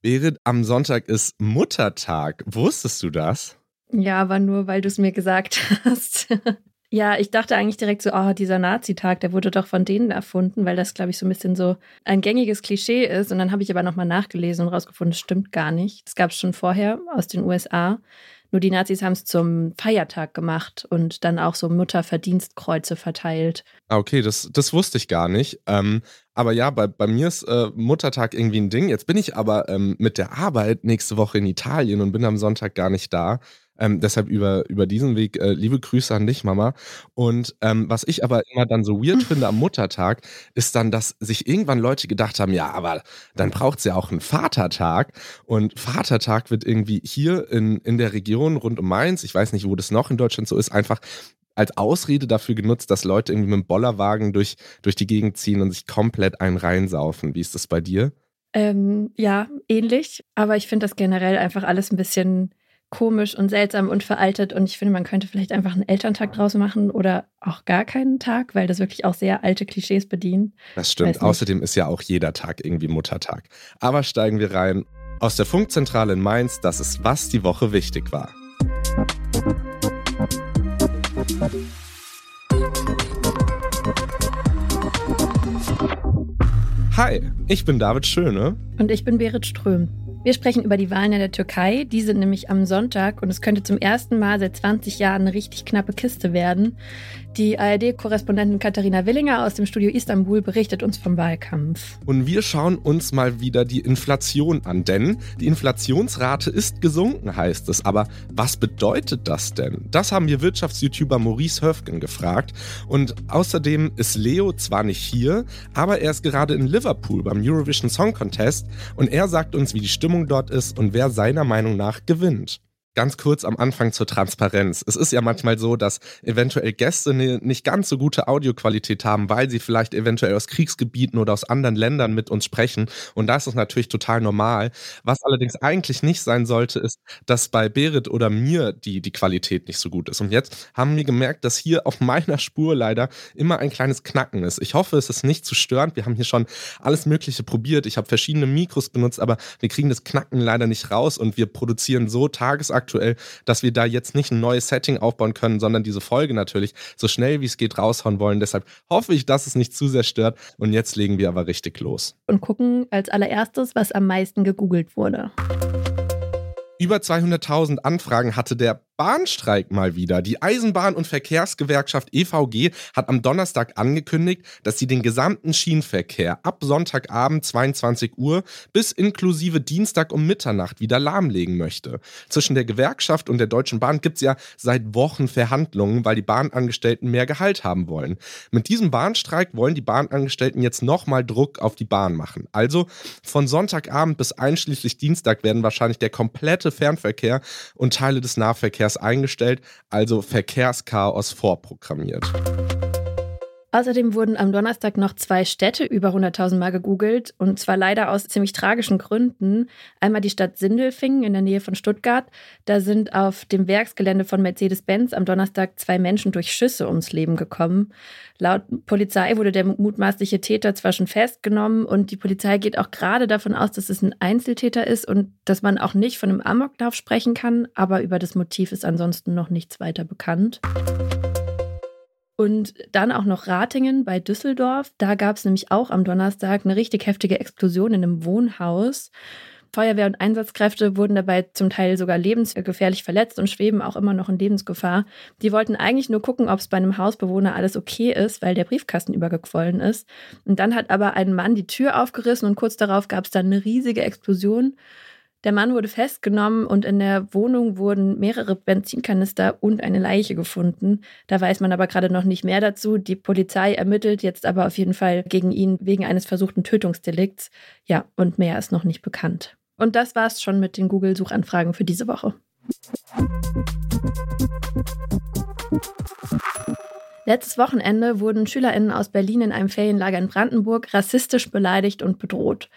Berit, am Sonntag ist Muttertag. Wusstest du das? Ja, aber nur, weil du es mir gesagt hast. ja, ich dachte eigentlich direkt so, oh, dieser Nazi-Tag, der wurde doch von denen erfunden, weil das, glaube ich, so ein bisschen so ein gängiges Klischee ist. Und dann habe ich aber nochmal nachgelesen und rausgefunden, es stimmt gar nicht. Es gab es schon vorher aus den USA. Nur die Nazis haben es zum Feiertag gemacht und dann auch so Mutterverdienstkreuze verteilt. Ah, okay, das, das wusste ich gar nicht. Ähm, aber ja, bei, bei mir ist äh, Muttertag irgendwie ein Ding. Jetzt bin ich aber ähm, mit der Arbeit nächste Woche in Italien und bin am Sonntag gar nicht da. Ähm, deshalb über, über diesen Weg äh, liebe Grüße an dich, Mama. Und ähm, was ich aber immer dann so weird finde am Muttertag, ist dann, dass sich irgendwann Leute gedacht haben, ja, aber dann braucht es ja auch einen Vatertag. Und Vatertag wird irgendwie hier in, in der Region rund um Mainz, ich weiß nicht, wo das noch in Deutschland so ist, einfach als Ausrede dafür genutzt, dass Leute irgendwie mit dem Bollerwagen durch, durch die Gegend ziehen und sich komplett einen reinsaufen. Wie ist das bei dir? Ähm, ja, ähnlich. Aber ich finde das generell einfach alles ein bisschen komisch und seltsam und veraltet. Und ich finde, man könnte vielleicht einfach einen Elterntag draus machen oder auch gar keinen Tag, weil das wirklich auch sehr alte Klischees bedient. Das stimmt. Außerdem ist ja auch jeder Tag irgendwie Muttertag. Aber steigen wir rein. Aus der Funkzentrale in Mainz, das ist, was die Woche wichtig war. Hi, ich bin David Schöne. Und ich bin Berit Ström. Wir sprechen über die Wahlen in der Türkei. Die sind nämlich am Sonntag und es könnte zum ersten Mal seit 20 Jahren eine richtig knappe Kiste werden. Die ARD-Korrespondentin Katharina Willinger aus dem Studio Istanbul berichtet uns vom Wahlkampf. Und wir schauen uns mal wieder die Inflation an, denn die Inflationsrate ist gesunken, heißt es. Aber was bedeutet das denn? Das haben wir Wirtschafts-YouTuber Maurice Höfgen gefragt. Und außerdem ist Leo zwar nicht hier, aber er ist gerade in Liverpool beim Eurovision Song Contest und er sagt uns, wie die Stimmung dort ist und wer seiner Meinung nach gewinnt ganz kurz am Anfang zur Transparenz. Es ist ja manchmal so, dass eventuell Gäste eine nicht ganz so gute Audioqualität haben, weil sie vielleicht eventuell aus Kriegsgebieten oder aus anderen Ländern mit uns sprechen. Und das ist natürlich total normal. Was allerdings eigentlich nicht sein sollte, ist, dass bei Berit oder mir die, die Qualität nicht so gut ist. Und jetzt haben wir gemerkt, dass hier auf meiner Spur leider immer ein kleines Knacken ist. Ich hoffe, es ist nicht zu störend. Wir haben hier schon alles Mögliche probiert. Ich habe verschiedene Mikros benutzt, aber wir kriegen das Knacken leider nicht raus und wir produzieren so tagesaktuell aktuell, dass wir da jetzt nicht ein neues Setting aufbauen können, sondern diese Folge natürlich so schnell wie es geht raushauen wollen. Deshalb hoffe ich, dass es nicht zu sehr stört. Und jetzt legen wir aber richtig los. Und gucken als allererstes, was am meisten gegoogelt wurde. Über 200.000 Anfragen hatte der Bahnstreik mal wieder. Die Eisenbahn- und Verkehrsgewerkschaft EVG hat am Donnerstag angekündigt, dass sie den gesamten Schienenverkehr ab Sonntagabend 22 Uhr bis inklusive Dienstag um Mitternacht wieder lahmlegen möchte. Zwischen der Gewerkschaft und der Deutschen Bahn gibt es ja seit Wochen Verhandlungen, weil die Bahnangestellten mehr Gehalt haben wollen. Mit diesem Bahnstreik wollen die Bahnangestellten jetzt nochmal Druck auf die Bahn machen. Also von Sonntagabend bis einschließlich Dienstag werden wahrscheinlich der komplette Fernverkehr und Teile des Nahverkehrs eingestellt, also Verkehrschaos vorprogrammiert. Außerdem wurden am Donnerstag noch zwei Städte über 100.000 Mal gegoogelt und zwar leider aus ziemlich tragischen Gründen. Einmal die Stadt Sindelfingen in der Nähe von Stuttgart. Da sind auf dem Werksgelände von Mercedes-Benz am Donnerstag zwei Menschen durch Schüsse ums Leben gekommen. Laut Polizei wurde der mutmaßliche Täter zwar schon festgenommen und die Polizei geht auch gerade davon aus, dass es ein Einzeltäter ist und dass man auch nicht von einem Amoklauf sprechen kann, aber über das Motiv ist ansonsten noch nichts weiter bekannt. Und dann auch noch Ratingen bei Düsseldorf. Da gab es nämlich auch am Donnerstag eine richtig heftige Explosion in einem Wohnhaus. Feuerwehr und Einsatzkräfte wurden dabei zum Teil sogar lebensgefährlich verletzt und schweben auch immer noch in Lebensgefahr. Die wollten eigentlich nur gucken, ob es bei einem Hausbewohner alles okay ist, weil der Briefkasten übergequollen ist. Und dann hat aber ein Mann die Tür aufgerissen und kurz darauf gab es dann eine riesige Explosion. Der Mann wurde festgenommen und in der Wohnung wurden mehrere Benzinkanister und eine Leiche gefunden. Da weiß man aber gerade noch nicht mehr dazu. Die Polizei ermittelt jetzt aber auf jeden Fall gegen ihn wegen eines versuchten Tötungsdelikts. Ja, und mehr ist noch nicht bekannt. Und das war's schon mit den Google-Suchanfragen für diese Woche. Letztes Wochenende wurden SchülerInnen aus Berlin in einem Ferienlager in Brandenburg rassistisch beleidigt und bedroht.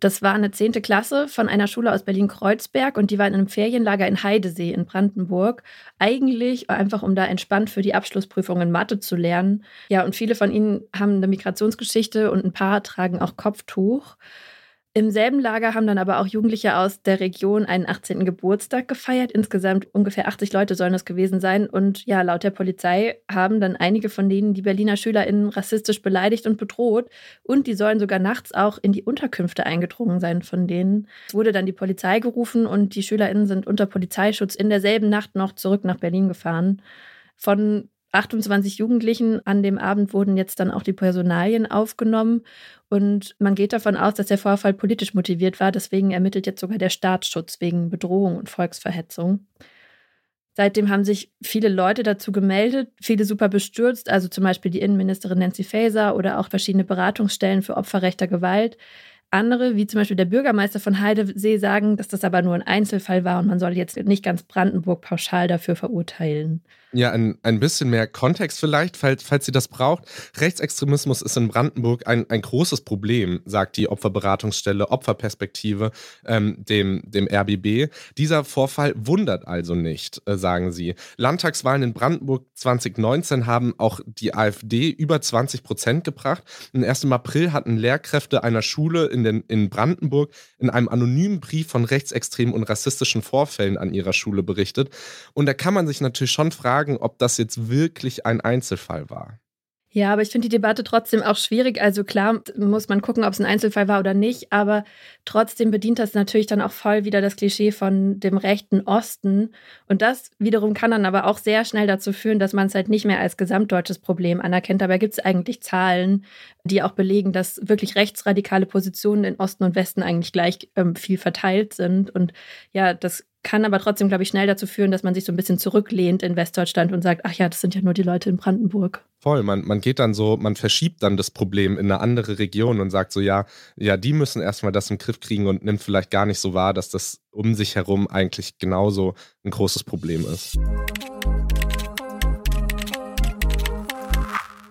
Das war eine zehnte Klasse von einer Schule aus Berlin-Kreuzberg und die war in einem Ferienlager in Heidesee in Brandenburg. Eigentlich einfach, um da entspannt für die Abschlussprüfung in Mathe zu lernen. Ja, und viele von ihnen haben eine Migrationsgeschichte und ein paar tragen auch Kopftuch. Im selben Lager haben dann aber auch Jugendliche aus der Region einen 18. Geburtstag gefeiert. Insgesamt ungefähr 80 Leute sollen es gewesen sein. Und ja, laut der Polizei haben dann einige von denen die Berliner SchülerInnen rassistisch beleidigt und bedroht. Und die sollen sogar nachts auch in die Unterkünfte eingedrungen sein von denen. Es wurde dann die Polizei gerufen und die SchülerInnen sind unter Polizeischutz in derselben Nacht noch zurück nach Berlin gefahren. Von 28 Jugendlichen an dem Abend wurden jetzt dann auch die Personalien aufgenommen. Und man geht davon aus, dass der Vorfall politisch motiviert war. Deswegen ermittelt jetzt sogar der Staatsschutz wegen Bedrohung und Volksverhetzung. Seitdem haben sich viele Leute dazu gemeldet, viele super bestürzt, also zum Beispiel die Innenministerin Nancy Faeser oder auch verschiedene Beratungsstellen für Opfer rechter Gewalt. Andere, wie zum Beispiel der Bürgermeister von Heidesee, sagen, dass das aber nur ein Einzelfall war und man soll jetzt nicht ganz Brandenburg pauschal dafür verurteilen. Ja, ein, ein bisschen mehr Kontext vielleicht, falls, falls Sie das braucht. Rechtsextremismus ist in Brandenburg ein, ein großes Problem, sagt die Opferberatungsstelle Opferperspektive ähm, dem, dem RBB. Dieser Vorfall wundert also nicht, äh, sagen sie. Landtagswahlen in Brandenburg 2019 haben auch die AfD über 20 Prozent gebracht. Und erst im April hatten Lehrkräfte einer Schule in, den, in Brandenburg in einem anonymen Brief von rechtsextremen und rassistischen Vorfällen an ihrer Schule berichtet. Und da kann man sich natürlich schon fragen, fragen, ob das jetzt wirklich ein Einzelfall war. Ja, aber ich finde die Debatte trotzdem auch schwierig. Also klar muss man gucken, ob es ein Einzelfall war oder nicht, aber trotzdem bedient das natürlich dann auch voll wieder das Klischee von dem rechten Osten. Und das wiederum kann dann aber auch sehr schnell dazu führen, dass man es halt nicht mehr als gesamtdeutsches Problem anerkennt. Dabei gibt es eigentlich Zahlen, die auch belegen, dass wirklich rechtsradikale Positionen in Osten und Westen eigentlich gleich ähm, viel verteilt sind. Und ja, das kann aber trotzdem, glaube ich, schnell dazu führen, dass man sich so ein bisschen zurücklehnt in Westdeutschland und sagt, ach ja, das sind ja nur die Leute in Brandenburg. Voll, man, man geht dann so, man verschiebt dann das Problem in eine andere Region und sagt so, ja, ja, die müssen erstmal das im Griff kriegen und nimmt vielleicht gar nicht so wahr, dass das um sich herum eigentlich genauso ein großes Problem ist.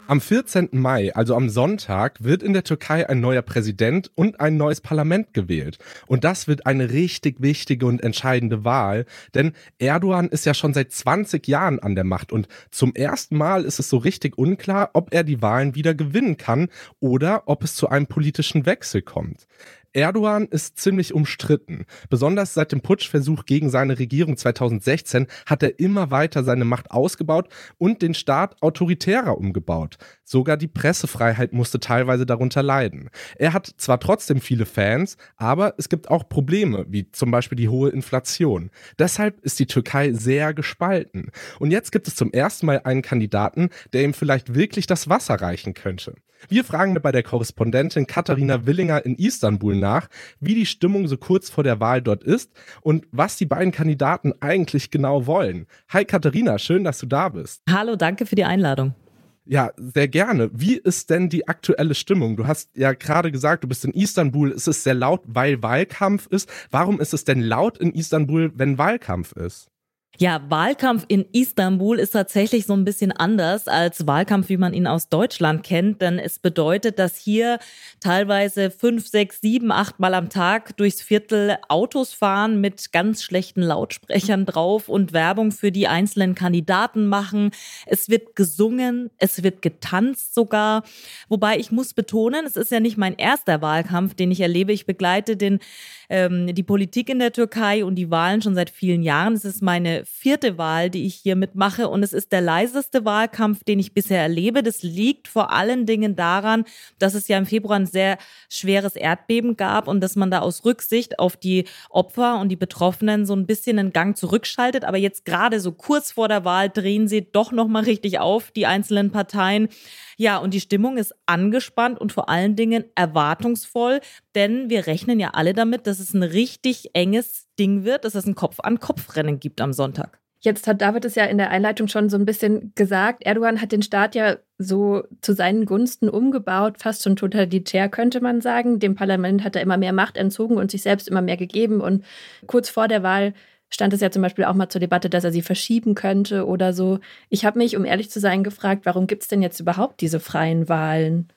Am 14. Mai, also am Sonntag, wird in der Türkei ein neuer Präsident und ein neues Parlament gewählt. Und das wird eine richtig wichtige und entscheidende Wahl, denn Erdogan ist ja schon seit 20 Jahren an der Macht und zum ersten Mal ist es so richtig unklar, ob er die Wahlen wieder gewinnen kann oder ob es zu einem politischen Wechsel kommt. Erdogan ist ziemlich umstritten. Besonders seit dem Putschversuch gegen seine Regierung 2016 hat er immer weiter seine Macht ausgebaut und den Staat autoritärer umgebaut. Sogar die Pressefreiheit musste teilweise darunter leiden. Er hat zwar trotzdem viele Fans, aber es gibt auch Probleme, wie zum Beispiel die hohe Inflation. Deshalb ist die Türkei sehr gespalten. Und jetzt gibt es zum ersten Mal einen Kandidaten, der ihm vielleicht wirklich das Wasser reichen könnte. Wir fragen bei der Korrespondentin Katharina Willinger in Istanbul nach, wie die Stimmung so kurz vor der Wahl dort ist und was die beiden Kandidaten eigentlich genau wollen. Hi Katharina, schön, dass du da bist. Hallo, danke für die Einladung. Ja, sehr gerne. Wie ist denn die aktuelle Stimmung? Du hast ja gerade gesagt, du bist in Istanbul. Es ist sehr laut, weil Wahlkampf ist. Warum ist es denn laut in Istanbul, wenn Wahlkampf ist? Ja, Wahlkampf in Istanbul ist tatsächlich so ein bisschen anders als Wahlkampf, wie man ihn aus Deutschland kennt, denn es bedeutet, dass hier teilweise fünf, sechs, sieben, acht Mal am Tag durchs Viertel Autos fahren mit ganz schlechten Lautsprechern drauf und Werbung für die einzelnen Kandidaten machen. Es wird gesungen, es wird getanzt sogar. Wobei ich muss betonen, es ist ja nicht mein erster Wahlkampf, den ich erlebe. Ich begleite den, ähm, die Politik in der Türkei und die Wahlen schon seit vielen Jahren. Es ist meine vierte Wahl, die ich hier mitmache und es ist der leiseste Wahlkampf, den ich bisher erlebe. Das liegt vor allen Dingen daran, dass es ja im Februar ein sehr schweres Erdbeben gab und dass man da aus Rücksicht auf die Opfer und die Betroffenen so ein bisschen einen Gang zurückschaltet. Aber jetzt gerade so kurz vor der Wahl drehen sie doch noch mal richtig auf, die einzelnen Parteien. Ja, und die Stimmung ist angespannt und vor allen Dingen erwartungsvoll, denn wir rechnen ja alle damit, dass es ein richtig enges Ding wird, dass es ein Kopf-an-Kopf-Rennen gibt am Sonntag. Jetzt hat David es ja in der Einleitung schon so ein bisschen gesagt. Erdogan hat den Staat ja so zu seinen Gunsten umgebaut, fast schon totalitär, könnte man sagen. Dem Parlament hat er immer mehr Macht entzogen und sich selbst immer mehr gegeben. Und kurz vor der Wahl stand es ja zum Beispiel auch mal zur Debatte, dass er sie verschieben könnte oder so. Ich habe mich, um ehrlich zu sein, gefragt, warum gibt es denn jetzt überhaupt diese freien Wahlen?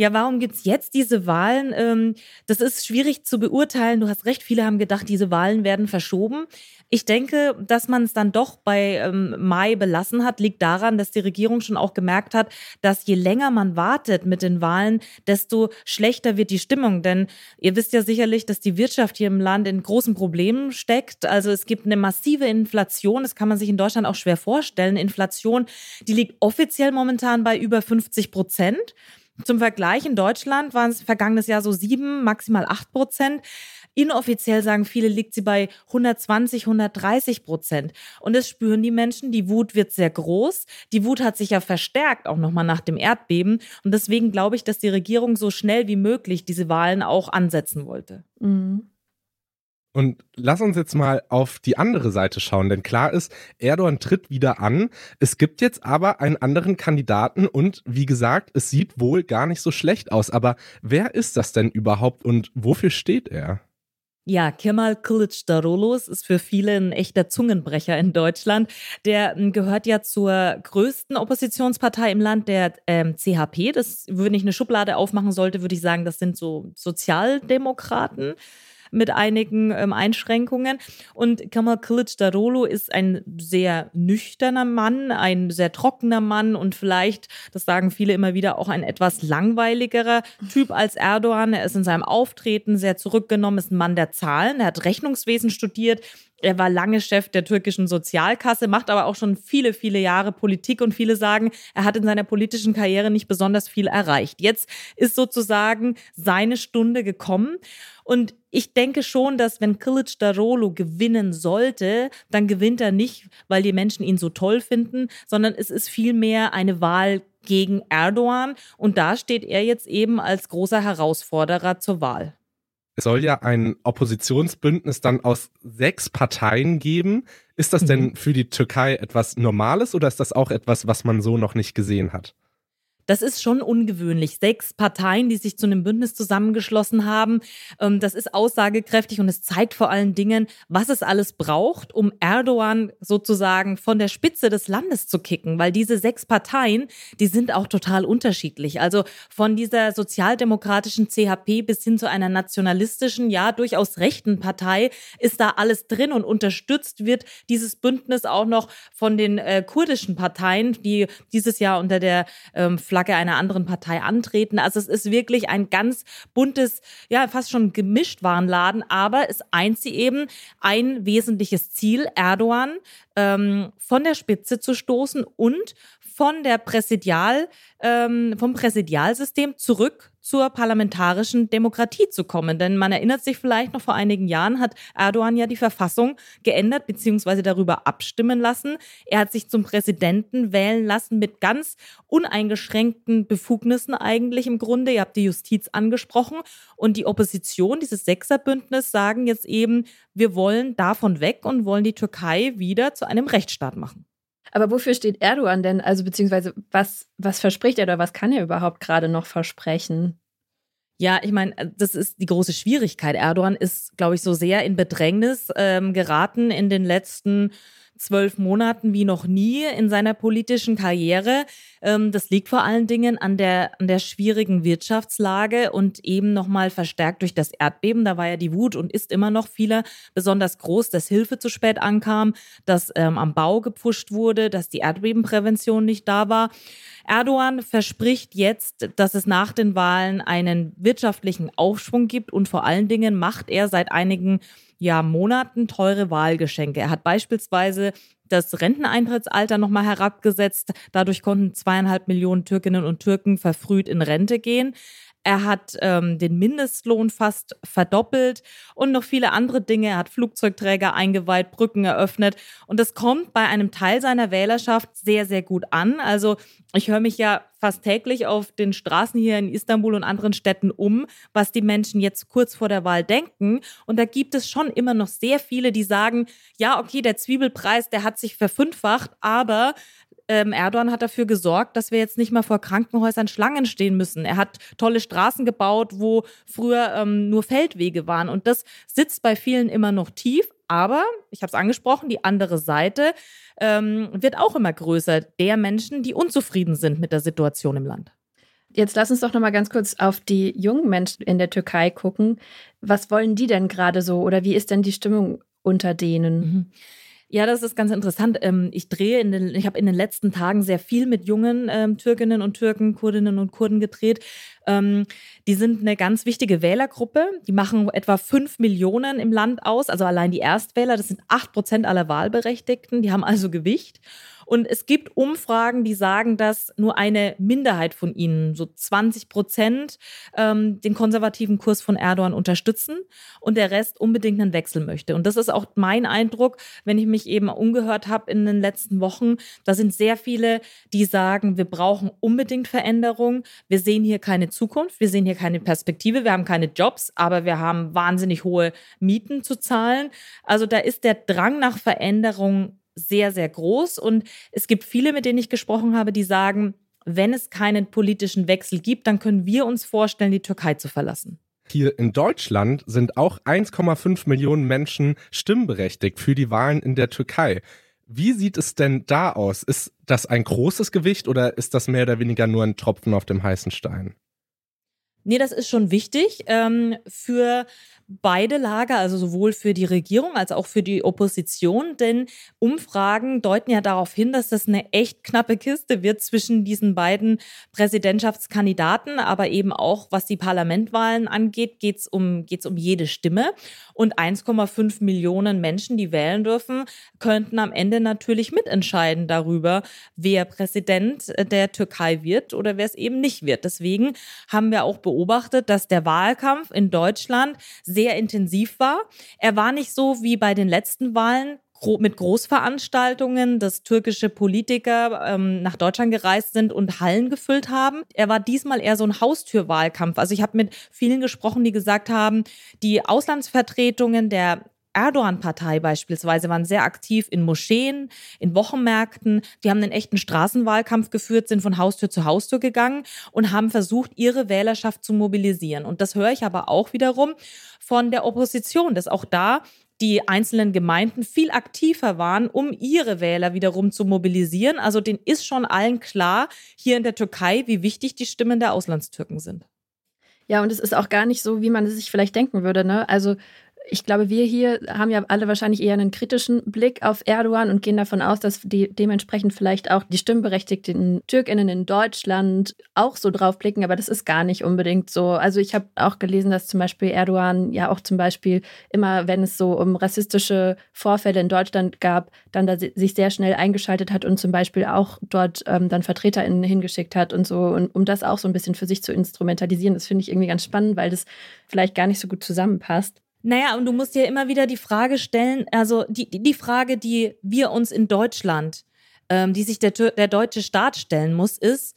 Ja, warum gibt es jetzt diese Wahlen? Ähm, das ist schwierig zu beurteilen. Du hast recht, viele haben gedacht, diese Wahlen werden verschoben. Ich denke, dass man es dann doch bei ähm, Mai belassen hat, liegt daran, dass die Regierung schon auch gemerkt hat, dass je länger man wartet mit den Wahlen, desto schlechter wird die Stimmung. Denn ihr wisst ja sicherlich, dass die Wirtschaft hier im Land in großen Problemen steckt. Also es gibt eine massive Inflation. Das kann man sich in Deutschland auch schwer vorstellen. Inflation, die liegt offiziell momentan bei über 50 Prozent. Zum Vergleich, in Deutschland waren es vergangenes Jahr so sieben, maximal acht Prozent. Inoffiziell sagen viele, liegt sie bei 120, 130 Prozent. Und das spüren die Menschen. Die Wut wird sehr groß. Die Wut hat sich ja verstärkt, auch nochmal nach dem Erdbeben. Und deswegen glaube ich, dass die Regierung so schnell wie möglich diese Wahlen auch ansetzen wollte. Mhm. Und lass uns jetzt mal auf die andere Seite schauen, denn klar ist, Erdogan tritt wieder an. Es gibt jetzt aber einen anderen Kandidaten und wie gesagt, es sieht wohl gar nicht so schlecht aus. Aber wer ist das denn überhaupt und wofür steht er? Ja, Kemal Kılıçdaroğlu ist für viele ein echter Zungenbrecher in Deutschland. Der hm, gehört ja zur größten Oppositionspartei im Land, der ähm, CHP. Das, wenn ich eine Schublade aufmachen sollte, würde ich sagen, das sind so Sozialdemokraten mit einigen ähm, Einschränkungen. Und Kamal Kılıçdaroğlu ist ein sehr nüchterner Mann, ein sehr trockener Mann und vielleicht, das sagen viele immer wieder, auch ein etwas langweiligerer Typ als Erdogan. Er ist in seinem Auftreten sehr zurückgenommen, ist ein Mann der Zahlen. Er hat Rechnungswesen studiert, er war lange Chef der türkischen Sozialkasse, macht aber auch schon viele, viele Jahre Politik und viele sagen, er hat in seiner politischen Karriere nicht besonders viel erreicht. Jetzt ist sozusagen seine Stunde gekommen und ich denke schon, dass wenn Kilic Darolo gewinnen sollte, dann gewinnt er nicht, weil die Menschen ihn so toll finden, sondern es ist vielmehr eine Wahl gegen Erdogan und da steht er jetzt eben als großer Herausforderer zur Wahl. Es soll ja ein Oppositionsbündnis dann aus sechs Parteien geben. Ist das denn mhm. für die Türkei etwas Normales oder ist das auch etwas, was man so noch nicht gesehen hat? Das ist schon ungewöhnlich. Sechs Parteien, die sich zu einem Bündnis zusammengeschlossen haben. Ähm, das ist aussagekräftig und es zeigt vor allen Dingen, was es alles braucht, um Erdogan sozusagen von der Spitze des Landes zu kicken. Weil diese sechs Parteien, die sind auch total unterschiedlich. Also von dieser sozialdemokratischen CHP bis hin zu einer nationalistischen, ja durchaus rechten Partei ist da alles drin und unterstützt wird dieses Bündnis auch noch von den äh, kurdischen Parteien, die dieses Jahr unter der ähm, Flagge einer anderen Partei antreten. Also es ist wirklich ein ganz buntes, ja, fast schon gemischt Warenladen, aber es eint sie eben ein wesentliches Ziel, Erdogan ähm, von der Spitze zu stoßen und von der Präsidial, ähm, vom Präsidialsystem zurück zur parlamentarischen Demokratie zu kommen. Denn man erinnert sich vielleicht noch vor einigen Jahren hat Erdogan ja die Verfassung geändert bzw. darüber abstimmen lassen. Er hat sich zum Präsidenten wählen lassen mit ganz uneingeschränkten Befugnissen eigentlich im Grunde. Ihr habt die Justiz angesprochen und die Opposition, dieses Sechserbündnis, sagen jetzt eben, wir wollen davon weg und wollen die Türkei wieder zu einem Rechtsstaat machen. Aber wofür steht Erdogan denn? Also beziehungsweise was, was verspricht er oder was kann er überhaupt gerade noch versprechen? Ja, ich meine, das ist die große Schwierigkeit. Erdogan ist, glaube ich, so sehr in Bedrängnis ähm, geraten in den letzten zwölf Monaten wie noch nie in seiner politischen Karriere. Ähm, das liegt vor allen Dingen an der, an der schwierigen Wirtschaftslage und eben nochmal verstärkt durch das Erdbeben. Da war ja die Wut und ist immer noch vieler besonders groß, dass Hilfe zu spät ankam, dass ähm, am Bau gepusht wurde, dass die Erdbebenprävention nicht da war. Erdogan verspricht jetzt, dass es nach den Wahlen einen wirtschaftlichen Aufschwung gibt und vor allen Dingen macht er seit einigen ja, Monaten teure Wahlgeschenke. Er hat beispielsweise das Renteneintrittsalter nochmal herabgesetzt. Dadurch konnten zweieinhalb Millionen Türkinnen und Türken verfrüht in Rente gehen. Er hat ähm, den Mindestlohn fast verdoppelt und noch viele andere Dinge. Er hat Flugzeugträger eingeweiht, Brücken eröffnet. Und das kommt bei einem Teil seiner Wählerschaft sehr, sehr gut an. Also ich höre mich ja fast täglich auf den Straßen hier in Istanbul und anderen Städten um, was die Menschen jetzt kurz vor der Wahl denken. Und da gibt es schon immer noch sehr viele, die sagen, ja, okay, der Zwiebelpreis, der hat sich verfünffacht, aber ähm, Erdogan hat dafür gesorgt, dass wir jetzt nicht mal vor Krankenhäusern Schlangen stehen müssen. Er hat tolle Straßen gebaut, wo früher ähm, nur Feldwege waren. Und das sitzt bei vielen immer noch tief. Aber, ich habe es angesprochen, die andere Seite ähm, wird auch immer größer, der Menschen, die unzufrieden sind mit der Situation im Land. Jetzt lass uns doch noch mal ganz kurz auf die jungen Menschen in der Türkei gucken. Was wollen die denn gerade so oder wie ist denn die Stimmung unter denen? Mhm. Ja, das ist ganz interessant. Ähm, ich drehe in den, ich habe in den letzten Tagen sehr viel mit jungen ähm, Türkinnen und Türken, Kurdinnen und Kurden gedreht. Ähm, die sind eine ganz wichtige Wählergruppe. Die machen etwa fünf Millionen im Land aus. Also allein die Erstwähler, das sind acht Prozent aller Wahlberechtigten. Die haben also Gewicht. Und es gibt Umfragen, die sagen, dass nur eine Minderheit von ihnen, so 20 Prozent, ähm, den konservativen Kurs von Erdogan unterstützen und der Rest unbedingt einen Wechsel möchte. Und das ist auch mein Eindruck, wenn ich mich eben umgehört habe in den letzten Wochen. Da sind sehr viele, die sagen, wir brauchen unbedingt Veränderung. Wir sehen hier keine Zukunft, wir sehen hier keine Perspektive, wir haben keine Jobs, aber wir haben wahnsinnig hohe Mieten zu zahlen. Also da ist der Drang nach Veränderung sehr, sehr groß. Und es gibt viele, mit denen ich gesprochen habe, die sagen, wenn es keinen politischen Wechsel gibt, dann können wir uns vorstellen, die Türkei zu verlassen. Hier in Deutschland sind auch 1,5 Millionen Menschen stimmberechtigt für die Wahlen in der Türkei. Wie sieht es denn da aus? Ist das ein großes Gewicht oder ist das mehr oder weniger nur ein Tropfen auf dem heißen Stein? Nee, das ist schon wichtig. Ähm, für beide Lager, also sowohl für die Regierung als auch für die Opposition, denn Umfragen deuten ja darauf hin, dass das eine echt knappe Kiste wird zwischen diesen beiden Präsidentschaftskandidaten, aber eben auch was die Parlamentwahlen angeht, geht es um, geht's um jede Stimme. Und 1,5 Millionen Menschen, die wählen dürfen, könnten am Ende natürlich mitentscheiden darüber, wer Präsident der Türkei wird oder wer es eben nicht wird. Deswegen haben wir auch beobachtet, dass der Wahlkampf in Deutschland sehr intensiv war. Er war nicht so wie bei den letzten Wahlen mit Großveranstaltungen, dass türkische Politiker ähm, nach Deutschland gereist sind und Hallen gefüllt haben. Er war diesmal eher so ein Haustürwahlkampf. Also ich habe mit vielen gesprochen, die gesagt haben, die Auslandsvertretungen der Erdogan-Partei beispielsweise waren sehr aktiv in Moscheen, in Wochenmärkten. Die haben einen echten Straßenwahlkampf geführt, sind von Haustür zu Haustür gegangen und haben versucht, ihre Wählerschaft zu mobilisieren. Und das höre ich aber auch wiederum von der Opposition, dass auch da die einzelnen Gemeinden viel aktiver waren, um ihre Wähler wiederum zu mobilisieren. Also denen ist schon allen klar hier in der Türkei, wie wichtig die Stimmen der Auslandstürken sind. Ja, und es ist auch gar nicht so, wie man es sich vielleicht denken würde. Ne? Also ich glaube, wir hier haben ja alle wahrscheinlich eher einen kritischen Blick auf Erdogan und gehen davon aus, dass die dementsprechend vielleicht auch die stimmberechtigten Türkinnen in Deutschland auch so drauf blicken, aber das ist gar nicht unbedingt so. Also ich habe auch gelesen, dass zum Beispiel Erdogan ja auch zum Beispiel immer, wenn es so um rassistische Vorfälle in Deutschland gab, dann da sich sehr schnell eingeschaltet hat und zum Beispiel auch dort ähm, dann VertreterInnen hingeschickt hat und so, und um das auch so ein bisschen für sich zu instrumentalisieren. Das finde ich irgendwie ganz spannend, weil das vielleicht gar nicht so gut zusammenpasst. Naja, und du musst dir immer wieder die Frage stellen, also die, die Frage, die wir uns in Deutschland, ähm, die sich der, der deutsche Staat stellen muss, ist,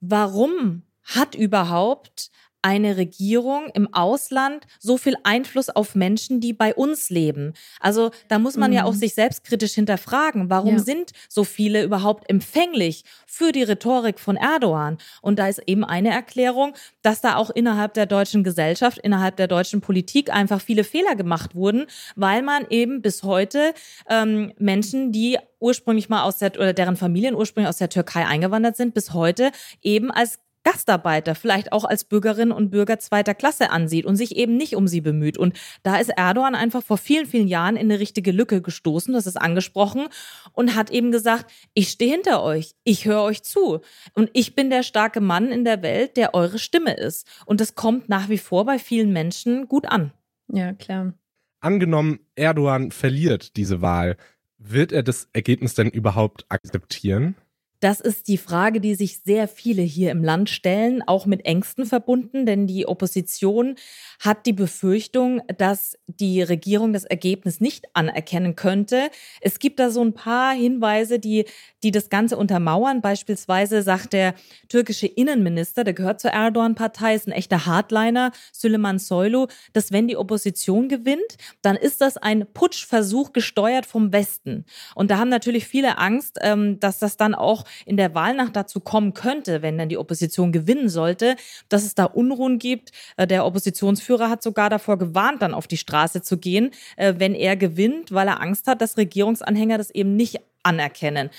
warum hat überhaupt eine Regierung im Ausland so viel Einfluss auf Menschen, die bei uns leben? Also da muss man mhm. ja auch mhm. sich selbstkritisch hinterfragen, warum ja. sind so viele überhaupt empfänglich für die Rhetorik von Erdogan? Und da ist eben eine Erklärung, dass da auch innerhalb der deutschen Gesellschaft, innerhalb der deutschen Politik einfach viele Fehler gemacht wurden, weil man eben bis heute ähm, Menschen, die ursprünglich mal aus der oder deren Familien ursprünglich aus der Türkei eingewandert sind, bis heute eben als Gastarbeiter vielleicht auch als Bürgerinnen und Bürger zweiter Klasse ansieht und sich eben nicht um sie bemüht. Und da ist Erdogan einfach vor vielen, vielen Jahren in eine richtige Lücke gestoßen, das ist angesprochen, und hat eben gesagt, ich stehe hinter euch, ich höre euch zu und ich bin der starke Mann in der Welt, der eure Stimme ist. Und das kommt nach wie vor bei vielen Menschen gut an. Ja, klar. Angenommen, Erdogan verliert diese Wahl, wird er das Ergebnis denn überhaupt akzeptieren? Das ist die Frage, die sich sehr viele hier im Land stellen, auch mit Ängsten verbunden, denn die Opposition hat die Befürchtung, dass die Regierung das Ergebnis nicht anerkennen könnte. Es gibt da so ein paar Hinweise, die, die das Ganze untermauern. Beispielsweise sagt der türkische Innenminister, der gehört zur Erdogan-Partei, ist ein echter Hardliner, Süleyman Soylu, dass wenn die Opposition gewinnt, dann ist das ein Putschversuch gesteuert vom Westen. Und da haben natürlich viele Angst, ähm, dass das dann auch in der Wahlnacht dazu kommen könnte, wenn dann die Opposition gewinnen sollte, dass es da Unruhen gibt. Äh, der Oppositionsführer hat sogar davor gewarnt, dann auf die Straße zu gehen, äh, wenn er gewinnt, weil er Angst hat, dass Regierungsanhänger das eben nicht anerkennen.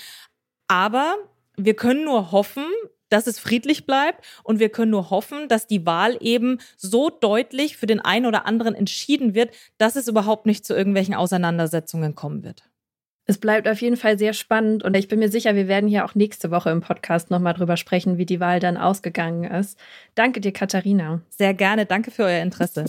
Aber wir können nur hoffen, dass es friedlich bleibt. Und wir können nur hoffen, dass die Wahl eben so deutlich für den einen oder anderen entschieden wird, dass es überhaupt nicht zu irgendwelchen Auseinandersetzungen kommen wird. Es bleibt auf jeden Fall sehr spannend und ich bin mir sicher, wir werden hier auch nächste Woche im Podcast nochmal drüber sprechen, wie die Wahl dann ausgegangen ist. Danke dir, Katharina. Sehr gerne. Danke für euer Interesse.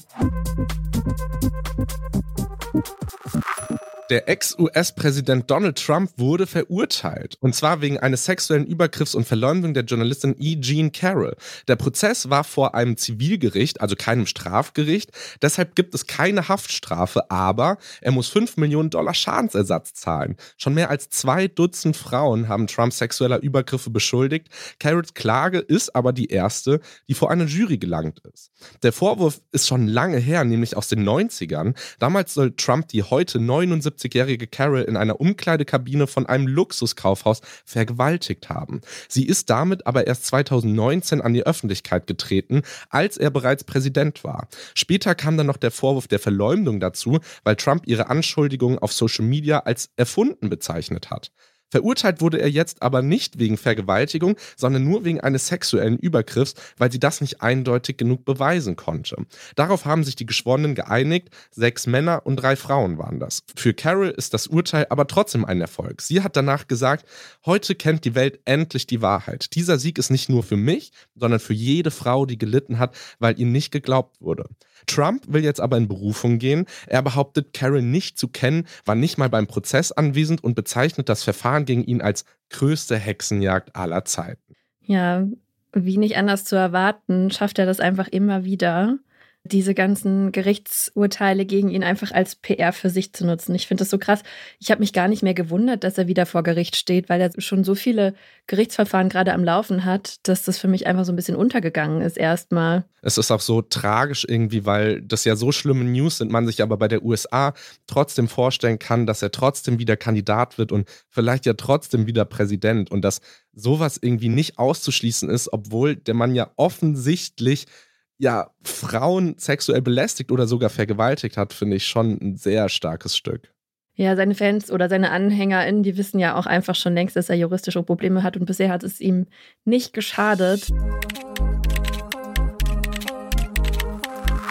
Der Ex-US-Präsident Donald Trump wurde verurteilt. Und zwar wegen eines sexuellen Übergriffs und Verleumdung der Journalistin E. Jean Carroll. Der Prozess war vor einem Zivilgericht, also keinem Strafgericht. Deshalb gibt es keine Haftstrafe, aber er muss 5 Millionen Dollar Schadensersatz zahlen. Schon mehr als zwei Dutzend Frauen haben Trump sexueller Übergriffe beschuldigt. Carrolls Klage ist aber die erste, die vor eine Jury gelangt ist. Der Vorwurf ist schon lange her, nämlich aus den 90ern. Damals soll Trump die heute 79 75-jährige Carol in einer Umkleidekabine von einem Luxuskaufhaus vergewaltigt haben. Sie ist damit aber erst 2019 an die Öffentlichkeit getreten, als er bereits Präsident war. Später kam dann noch der Vorwurf der Verleumdung dazu, weil Trump ihre Anschuldigungen auf Social Media als erfunden bezeichnet hat. Verurteilt wurde er jetzt aber nicht wegen Vergewaltigung, sondern nur wegen eines sexuellen Übergriffs, weil sie das nicht eindeutig genug beweisen konnte. Darauf haben sich die Geschworenen geeinigt, sechs Männer und drei Frauen waren das. Für Carol ist das Urteil aber trotzdem ein Erfolg. Sie hat danach gesagt, heute kennt die Welt endlich die Wahrheit. Dieser Sieg ist nicht nur für mich, sondern für jede Frau, die gelitten hat, weil ihm nicht geglaubt wurde. Trump will jetzt aber in Berufung gehen. Er behauptet, Carol nicht zu kennen, war nicht mal beim Prozess anwesend und bezeichnet das Verfahren gegen ihn als größte Hexenjagd aller Zeiten. Ja, wie nicht anders zu erwarten, schafft er das einfach immer wieder diese ganzen Gerichtsurteile gegen ihn einfach als PR für sich zu nutzen. Ich finde das so krass. Ich habe mich gar nicht mehr gewundert, dass er wieder vor Gericht steht, weil er schon so viele Gerichtsverfahren gerade am Laufen hat, dass das für mich einfach so ein bisschen untergegangen ist erstmal. Es ist auch so tragisch irgendwie, weil das ja so schlimme News sind, man sich aber bei der USA trotzdem vorstellen kann, dass er trotzdem wieder Kandidat wird und vielleicht ja trotzdem wieder Präsident und dass sowas irgendwie nicht auszuschließen ist, obwohl der Mann ja offensichtlich ja, Frauen sexuell belästigt oder sogar vergewaltigt hat, finde ich schon ein sehr starkes Stück. Ja, seine Fans oder seine AnhängerInnen, die wissen ja auch einfach schon längst, dass er juristische Probleme hat und bisher hat es ihm nicht geschadet.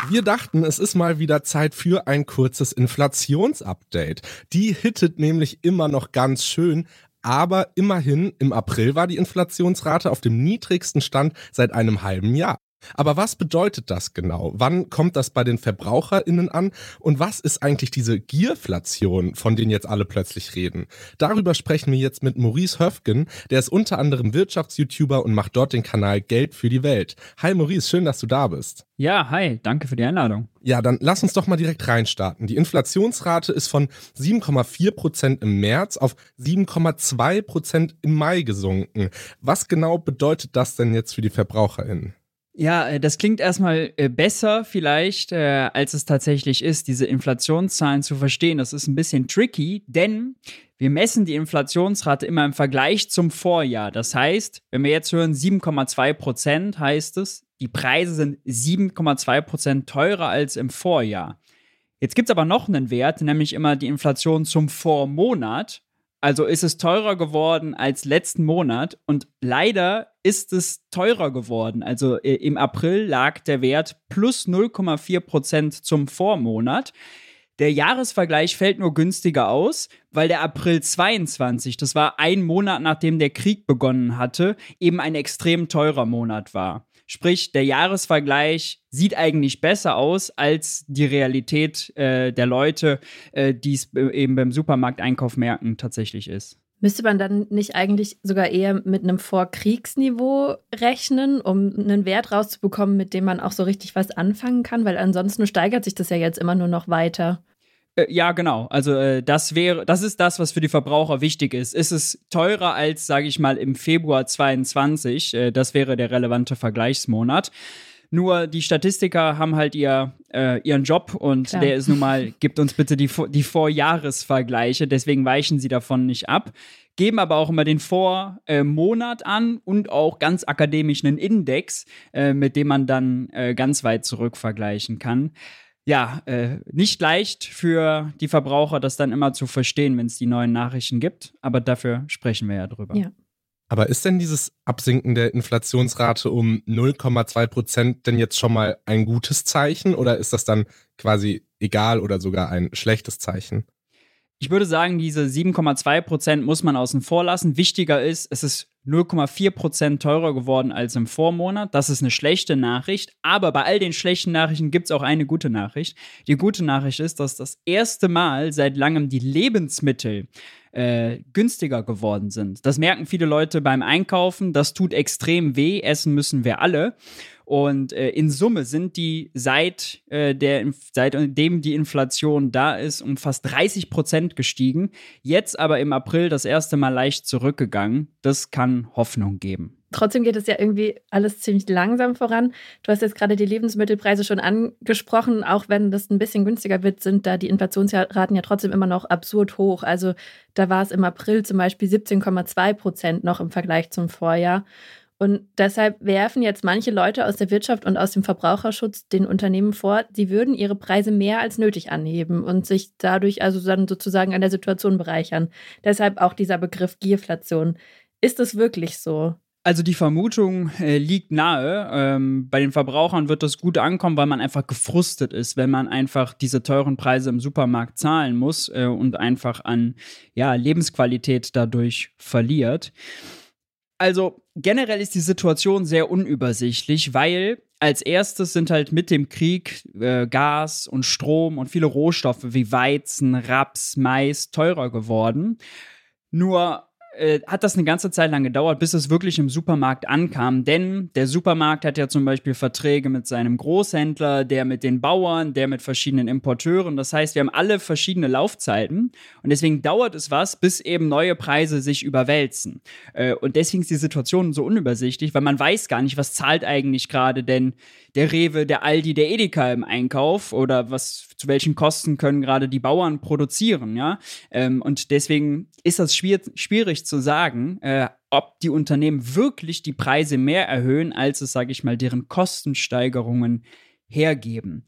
Wir dachten, es ist mal wieder Zeit für ein kurzes Inflationsupdate. Die hittet nämlich immer noch ganz schön, aber immerhin im April war die Inflationsrate auf dem niedrigsten Stand seit einem halben Jahr. Aber was bedeutet das genau? Wann kommt das bei den VerbraucherInnen an? Und was ist eigentlich diese Gierflation, von denen jetzt alle plötzlich reden? Darüber sprechen wir jetzt mit Maurice Höfgen. Der ist unter anderem Wirtschafts-YouTuber und macht dort den Kanal Geld für die Welt. Hi Maurice, schön, dass du da bist. Ja, hi, danke für die Einladung. Ja, dann lass uns doch mal direkt reinstarten. Die Inflationsrate ist von 7,4 Prozent im März auf 7,2 Prozent im Mai gesunken. Was genau bedeutet das denn jetzt für die VerbraucherInnen? Ja, äh, das klingt erstmal äh, besser vielleicht, äh, als es tatsächlich ist, diese Inflationszahlen zu verstehen. Das ist ein bisschen tricky, denn wir messen die Inflationsrate immer im Vergleich zum Vorjahr. Das heißt, wenn wir jetzt hören 7,2 Prozent, heißt es, die Preise sind 7,2 Prozent teurer als im Vorjahr. Jetzt gibt es aber noch einen Wert, nämlich immer die Inflation zum Vormonat. Also ist es teurer geworden als letzten Monat und leider ist es teurer geworden. Also äh, im April lag der Wert plus 0,4 Prozent zum Vormonat. Der Jahresvergleich fällt nur günstiger aus, weil der April 22, das war ein Monat nachdem der Krieg begonnen hatte, eben ein extrem teurer Monat war. Sprich, der Jahresvergleich sieht eigentlich besser aus als die Realität äh, der Leute, äh, die es eben beim Supermarkteinkauf merken tatsächlich ist. Müsste man dann nicht eigentlich sogar eher mit einem Vorkriegsniveau rechnen, um einen Wert rauszubekommen, mit dem man auch so richtig was anfangen kann? Weil ansonsten steigert sich das ja jetzt immer nur noch weiter. Äh, ja, genau. Also äh, das wäre, das ist das, was für die Verbraucher wichtig ist. Ist es teurer als, sage ich mal, im Februar 22? Äh, das wäre der relevante Vergleichsmonat. Nur die Statistiker haben halt ihr, äh, ihren Job und Klar. der ist nun mal, gibt uns bitte die, die Vorjahresvergleiche, deswegen weichen sie davon nicht ab. Geben aber auch immer den Vormonat äh, an und auch ganz akademisch einen Index, äh, mit dem man dann ganz weit zurück vergleichen kann ja, äh, nicht leicht für die Verbraucher, das dann immer zu verstehen, wenn es die neuen Nachrichten gibt. Aber dafür sprechen wir ja drüber. Ja. Aber ist denn dieses Absinken der Inflationsrate um 0,2 Prozent denn jetzt schon mal ein gutes Zeichen oder ist das dann quasi egal oder sogar ein schlechtes Zeichen? Ich würde sagen, diese 7,2 Prozent muss man außen vor lassen. Wichtiger ist, es ist 0,4 Prozent teurer geworden als im Vormonat. Das ist eine schlechte Nachricht. Aber bei all den schlechten Nachrichten gibt es auch eine gute Nachricht. Die gute Nachricht ist, dass das erste Mal seit langem die Lebensmittel äh, günstiger geworden sind. Das merken viele Leute beim Einkaufen. Das tut extrem weh. Essen müssen wir alle. Und äh, in Summe sind die seit äh, der seitdem die Inflation da ist um fast 30 Prozent gestiegen. Jetzt aber im April das erste Mal leicht zurückgegangen. Das kann Hoffnung geben. Trotzdem geht es ja irgendwie alles ziemlich langsam voran. Du hast jetzt gerade die Lebensmittelpreise schon angesprochen. Auch wenn das ein bisschen günstiger wird, sind da die Inflationsraten ja trotzdem immer noch absurd hoch. Also da war es im April zum Beispiel 17,2 Prozent noch im Vergleich zum Vorjahr. Und deshalb werfen jetzt manche Leute aus der Wirtschaft und aus dem Verbraucherschutz den Unternehmen vor, sie würden ihre Preise mehr als nötig anheben und sich dadurch also dann sozusagen an der Situation bereichern. Deshalb auch dieser Begriff Gierflation. Ist es wirklich so? Also die Vermutung äh, liegt nahe. Ähm, bei den Verbrauchern wird das gut ankommen, weil man einfach gefrustet ist, wenn man einfach diese teuren Preise im Supermarkt zahlen muss äh, und einfach an ja, Lebensqualität dadurch verliert. Also generell ist die Situation sehr unübersichtlich, weil als erstes sind halt mit dem Krieg äh, Gas und Strom und viele Rohstoffe wie Weizen, Raps, Mais teurer geworden. Nur äh, hat das eine ganze Zeit lang gedauert, bis es wirklich im Supermarkt ankam. Denn der Supermarkt hat ja zum Beispiel Verträge mit seinem Großhändler, der mit den Bauern, der mit verschiedenen Importeuren. Das heißt, wir haben alle verschiedene Laufzeiten und deswegen dauert es was, bis eben neue Preise sich überwälzen. Äh, und deswegen ist die Situation so unübersichtlich, weil man weiß gar nicht, was zahlt eigentlich gerade denn der Rewe, der Aldi, der Edeka im Einkauf oder was zu welchen Kosten können gerade die Bauern produzieren, ja? Ähm, und deswegen ist das schwierig, schwierig zu sagen, äh, ob die Unternehmen wirklich die Preise mehr erhöhen, als es, sage ich mal, deren Kostensteigerungen hergeben.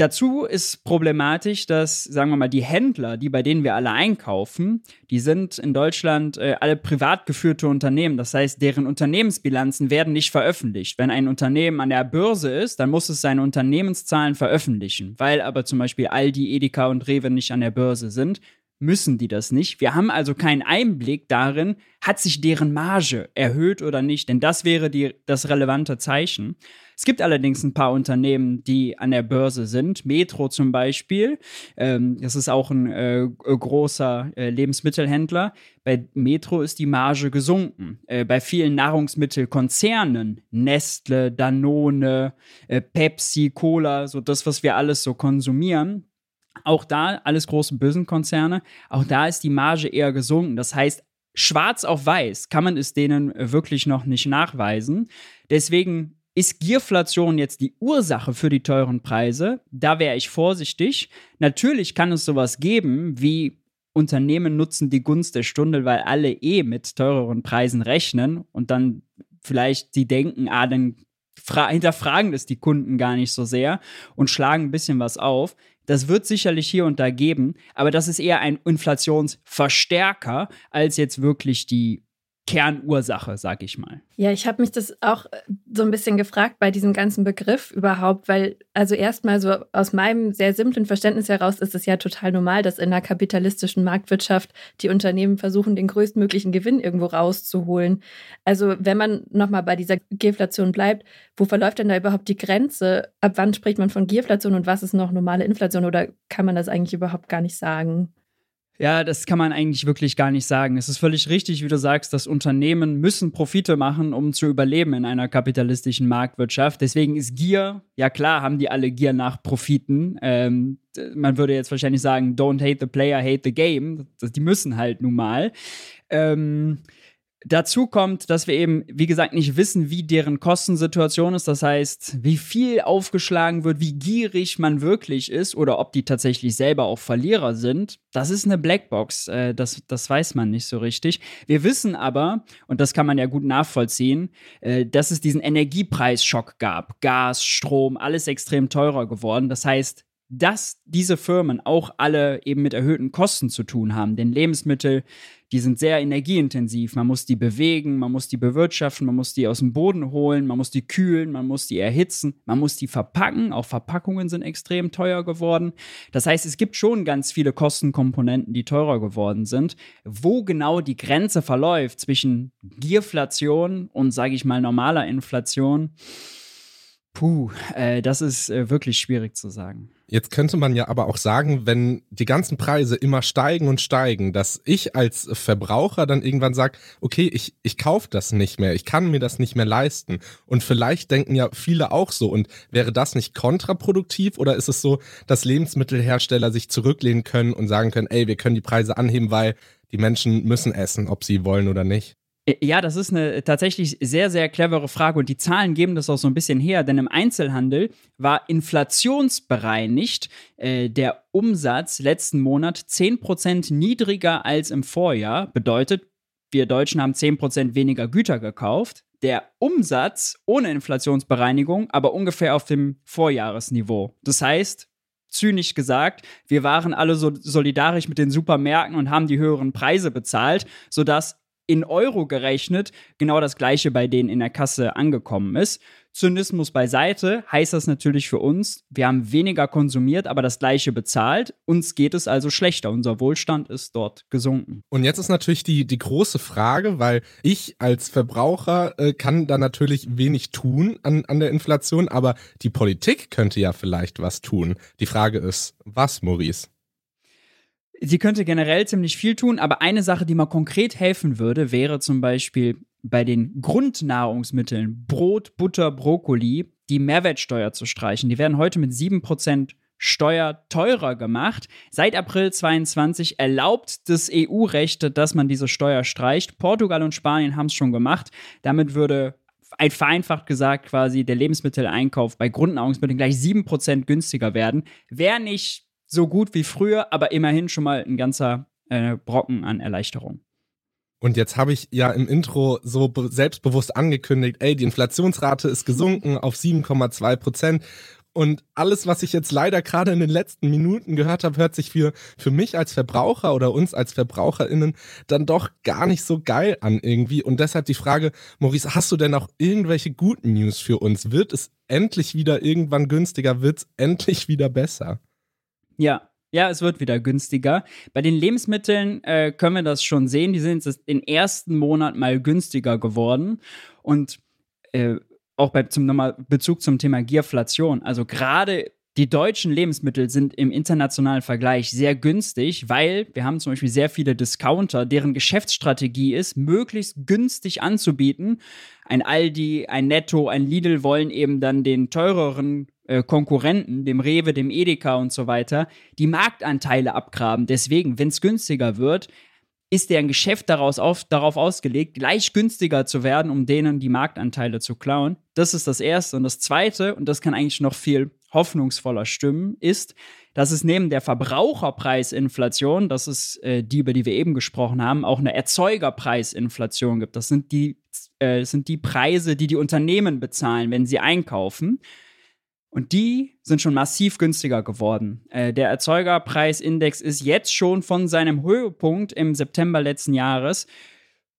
Dazu ist problematisch, dass, sagen wir mal, die Händler, die bei denen wir alle einkaufen, die sind in Deutschland äh, alle privat geführte Unternehmen. Das heißt, deren Unternehmensbilanzen werden nicht veröffentlicht. Wenn ein Unternehmen an der Börse ist, dann muss es seine Unternehmenszahlen veröffentlichen. Weil aber zum Beispiel Aldi, Edeka und Rewe nicht an der Börse sind, müssen die das nicht. Wir haben also keinen Einblick darin, hat sich deren Marge erhöht oder nicht, denn das wäre die, das relevante Zeichen. Es gibt allerdings ein paar Unternehmen, die an der Börse sind. Metro zum Beispiel. Ähm, das ist auch ein äh, großer äh, Lebensmittelhändler. Bei Metro ist die Marge gesunken. Äh, bei vielen Nahrungsmittelkonzernen, Nestle, Danone, äh, Pepsi, Cola, so das, was wir alles so konsumieren, auch da, alles große bösen Konzerne, auch da ist die Marge eher gesunken. Das heißt, schwarz auf weiß kann man es denen wirklich noch nicht nachweisen. Deswegen ist Gierflation jetzt die Ursache für die teuren Preise? Da wäre ich vorsichtig. Natürlich kann es sowas geben wie Unternehmen nutzen die Gunst der Stunde, weil alle eh mit teureren Preisen rechnen und dann vielleicht die denken, ah, dann hinterfragen das die Kunden gar nicht so sehr und schlagen ein bisschen was auf. Das wird sicherlich hier und da geben, aber das ist eher ein Inflationsverstärker als jetzt wirklich die Kernursache, sag ich mal. Ja, ich habe mich das auch äh, so ein bisschen gefragt bei diesem ganzen Begriff überhaupt, weil also erstmal so aus meinem sehr simplen Verständnis heraus ist es ja total normal, dass in einer kapitalistischen Marktwirtschaft die Unternehmen versuchen, den größtmöglichen Gewinn irgendwo rauszuholen. Also wenn man nochmal bei dieser Gierflation bleibt, wo verläuft denn da überhaupt die Grenze? Ab wann spricht man von Gierflation und was ist noch normale Inflation oder kann man das eigentlich überhaupt gar nicht sagen? Ja, das kann man eigentlich wirklich gar nicht sagen. Es ist völlig richtig, wie du sagst, dass Unternehmen müssen Profite machen, um zu überleben in einer kapitalistischen Marktwirtschaft. Deswegen ist Gier, ja klar, haben die alle Gier nach Profiten. Ähm, man würde jetzt wahrscheinlich sagen, don't hate the player, hate the game. Die müssen halt nun mal. Ähm, Dazu kommt, dass wir eben, wie gesagt, nicht wissen, wie deren Kostensituation ist. Das heißt, wie viel aufgeschlagen wird, wie gierig man wirklich ist oder ob die tatsächlich selber auch Verlierer sind. Das ist eine Blackbox. Äh, das, das weiß man nicht so richtig. Wir wissen aber, und das kann man ja gut nachvollziehen, äh, dass es diesen Energiepreisschock gab. Gas, Strom, alles extrem teurer geworden. Das heißt, dass diese Firmen auch alle eben mit erhöhten Kosten zu tun haben. Denn Lebensmittel, die sind sehr energieintensiv. Man muss die bewegen, man muss die bewirtschaften, man muss die aus dem Boden holen, man muss die kühlen, man muss die erhitzen, man muss die verpacken. Auch Verpackungen sind extrem teuer geworden. Das heißt, es gibt schon ganz viele Kostenkomponenten, die teurer geworden sind. Wo genau die Grenze verläuft zwischen Gierflation und, sage ich mal, normaler Inflation, Puh, äh, das ist äh, wirklich schwierig zu sagen. Jetzt könnte man ja aber auch sagen, wenn die ganzen Preise immer steigen und steigen, dass ich als Verbraucher dann irgendwann sage, okay, ich, ich kaufe das nicht mehr, ich kann mir das nicht mehr leisten. Und vielleicht denken ja viele auch so. Und wäre das nicht kontraproduktiv oder ist es so, dass Lebensmittelhersteller sich zurücklehnen können und sagen können, ey, wir können die Preise anheben, weil die Menschen müssen essen, ob sie wollen oder nicht? Äh, ja, das ist eine tatsächlich sehr, sehr clevere Frage und die Zahlen geben das auch so ein bisschen her, denn im Einzelhandel war inflationsbereinigt äh, der Umsatz letzten Monat 10% niedriger als im Vorjahr. Bedeutet, wir Deutschen haben 10% weniger Güter gekauft. Der Umsatz ohne Inflationsbereinigung aber ungefähr auf dem Vorjahresniveau. Das heißt, zynisch gesagt, wir waren alle so solidarisch mit den Supermärkten und haben die höheren Preise bezahlt, sodass in Euro gerechnet genau das gleiche bei denen in der Kasse angekommen ist. Zynismus beiseite heißt das natürlich für uns, wir haben weniger konsumiert, aber das gleiche bezahlt. Uns geht es also schlechter. Unser Wohlstand ist dort gesunken. Und jetzt ist natürlich die, die große Frage, weil ich als Verbraucher äh, kann da natürlich wenig tun an, an der Inflation, aber die Politik könnte ja vielleicht was tun. Die Frage ist, was, Maurice? Sie könnte generell ziemlich viel tun, aber eine Sache, die mal konkret helfen würde, wäre zum Beispiel bei den Grundnahrungsmitteln Brot, Butter, Brokkoli die Mehrwertsteuer zu streichen. Die werden heute mit 7% Steuer teurer gemacht. Seit April 22 erlaubt das EU-Recht, dass man diese Steuer streicht. Portugal und Spanien haben es schon gemacht. Damit würde ein vereinfacht gesagt quasi der Lebensmitteleinkauf bei Grundnahrungsmitteln gleich 7% günstiger werden. Wäre nicht so gut wie früher, aber immerhin schon mal ein ganzer äh, Brocken an Erleichterung. Und jetzt habe ich ja im Intro so selbstbewusst angekündigt, ey, die Inflationsrate ist gesunken auf 7,2 Prozent. Und alles, was ich jetzt leider gerade in den letzten Minuten gehört habe, hört sich für, für mich als Verbraucher oder uns als VerbraucherInnen dann doch gar nicht so geil an irgendwie. Und deshalb die Frage, Maurice, hast du denn auch irgendwelche guten News für uns? Wird es endlich wieder irgendwann günstiger? Wird es endlich wieder besser? Ja, ja, es wird wieder günstiger. Bei den Lebensmitteln äh, können wir das schon sehen. Die sind den ersten Monat mal günstiger geworden. Und äh, auch bei zum nochmal Bezug zum Thema Gierflation. Also gerade die deutschen Lebensmittel sind im internationalen Vergleich sehr günstig, weil wir haben zum Beispiel sehr viele Discounter, deren Geschäftsstrategie ist, möglichst günstig anzubieten. Ein Aldi, ein Netto, ein Lidl wollen eben dann den teureren äh, Konkurrenten, dem Rewe, dem Edeka und so weiter, die Marktanteile abgraben. Deswegen, wenn es günstiger wird, ist deren Geschäft daraus auf, darauf ausgelegt, gleich günstiger zu werden, um denen die Marktanteile zu klauen. Das ist das Erste. Und das Zweite, und das kann eigentlich noch viel hoffnungsvoller stimmen, ist, dass es neben der Verbraucherpreisinflation, das ist äh, die, über die wir eben gesprochen haben, auch eine Erzeugerpreisinflation gibt. Das sind die, äh, sind die Preise, die die Unternehmen bezahlen, wenn sie einkaufen. Und die sind schon massiv günstiger geworden. Äh, der Erzeugerpreisindex ist jetzt schon von seinem Höhepunkt im September letzten Jahres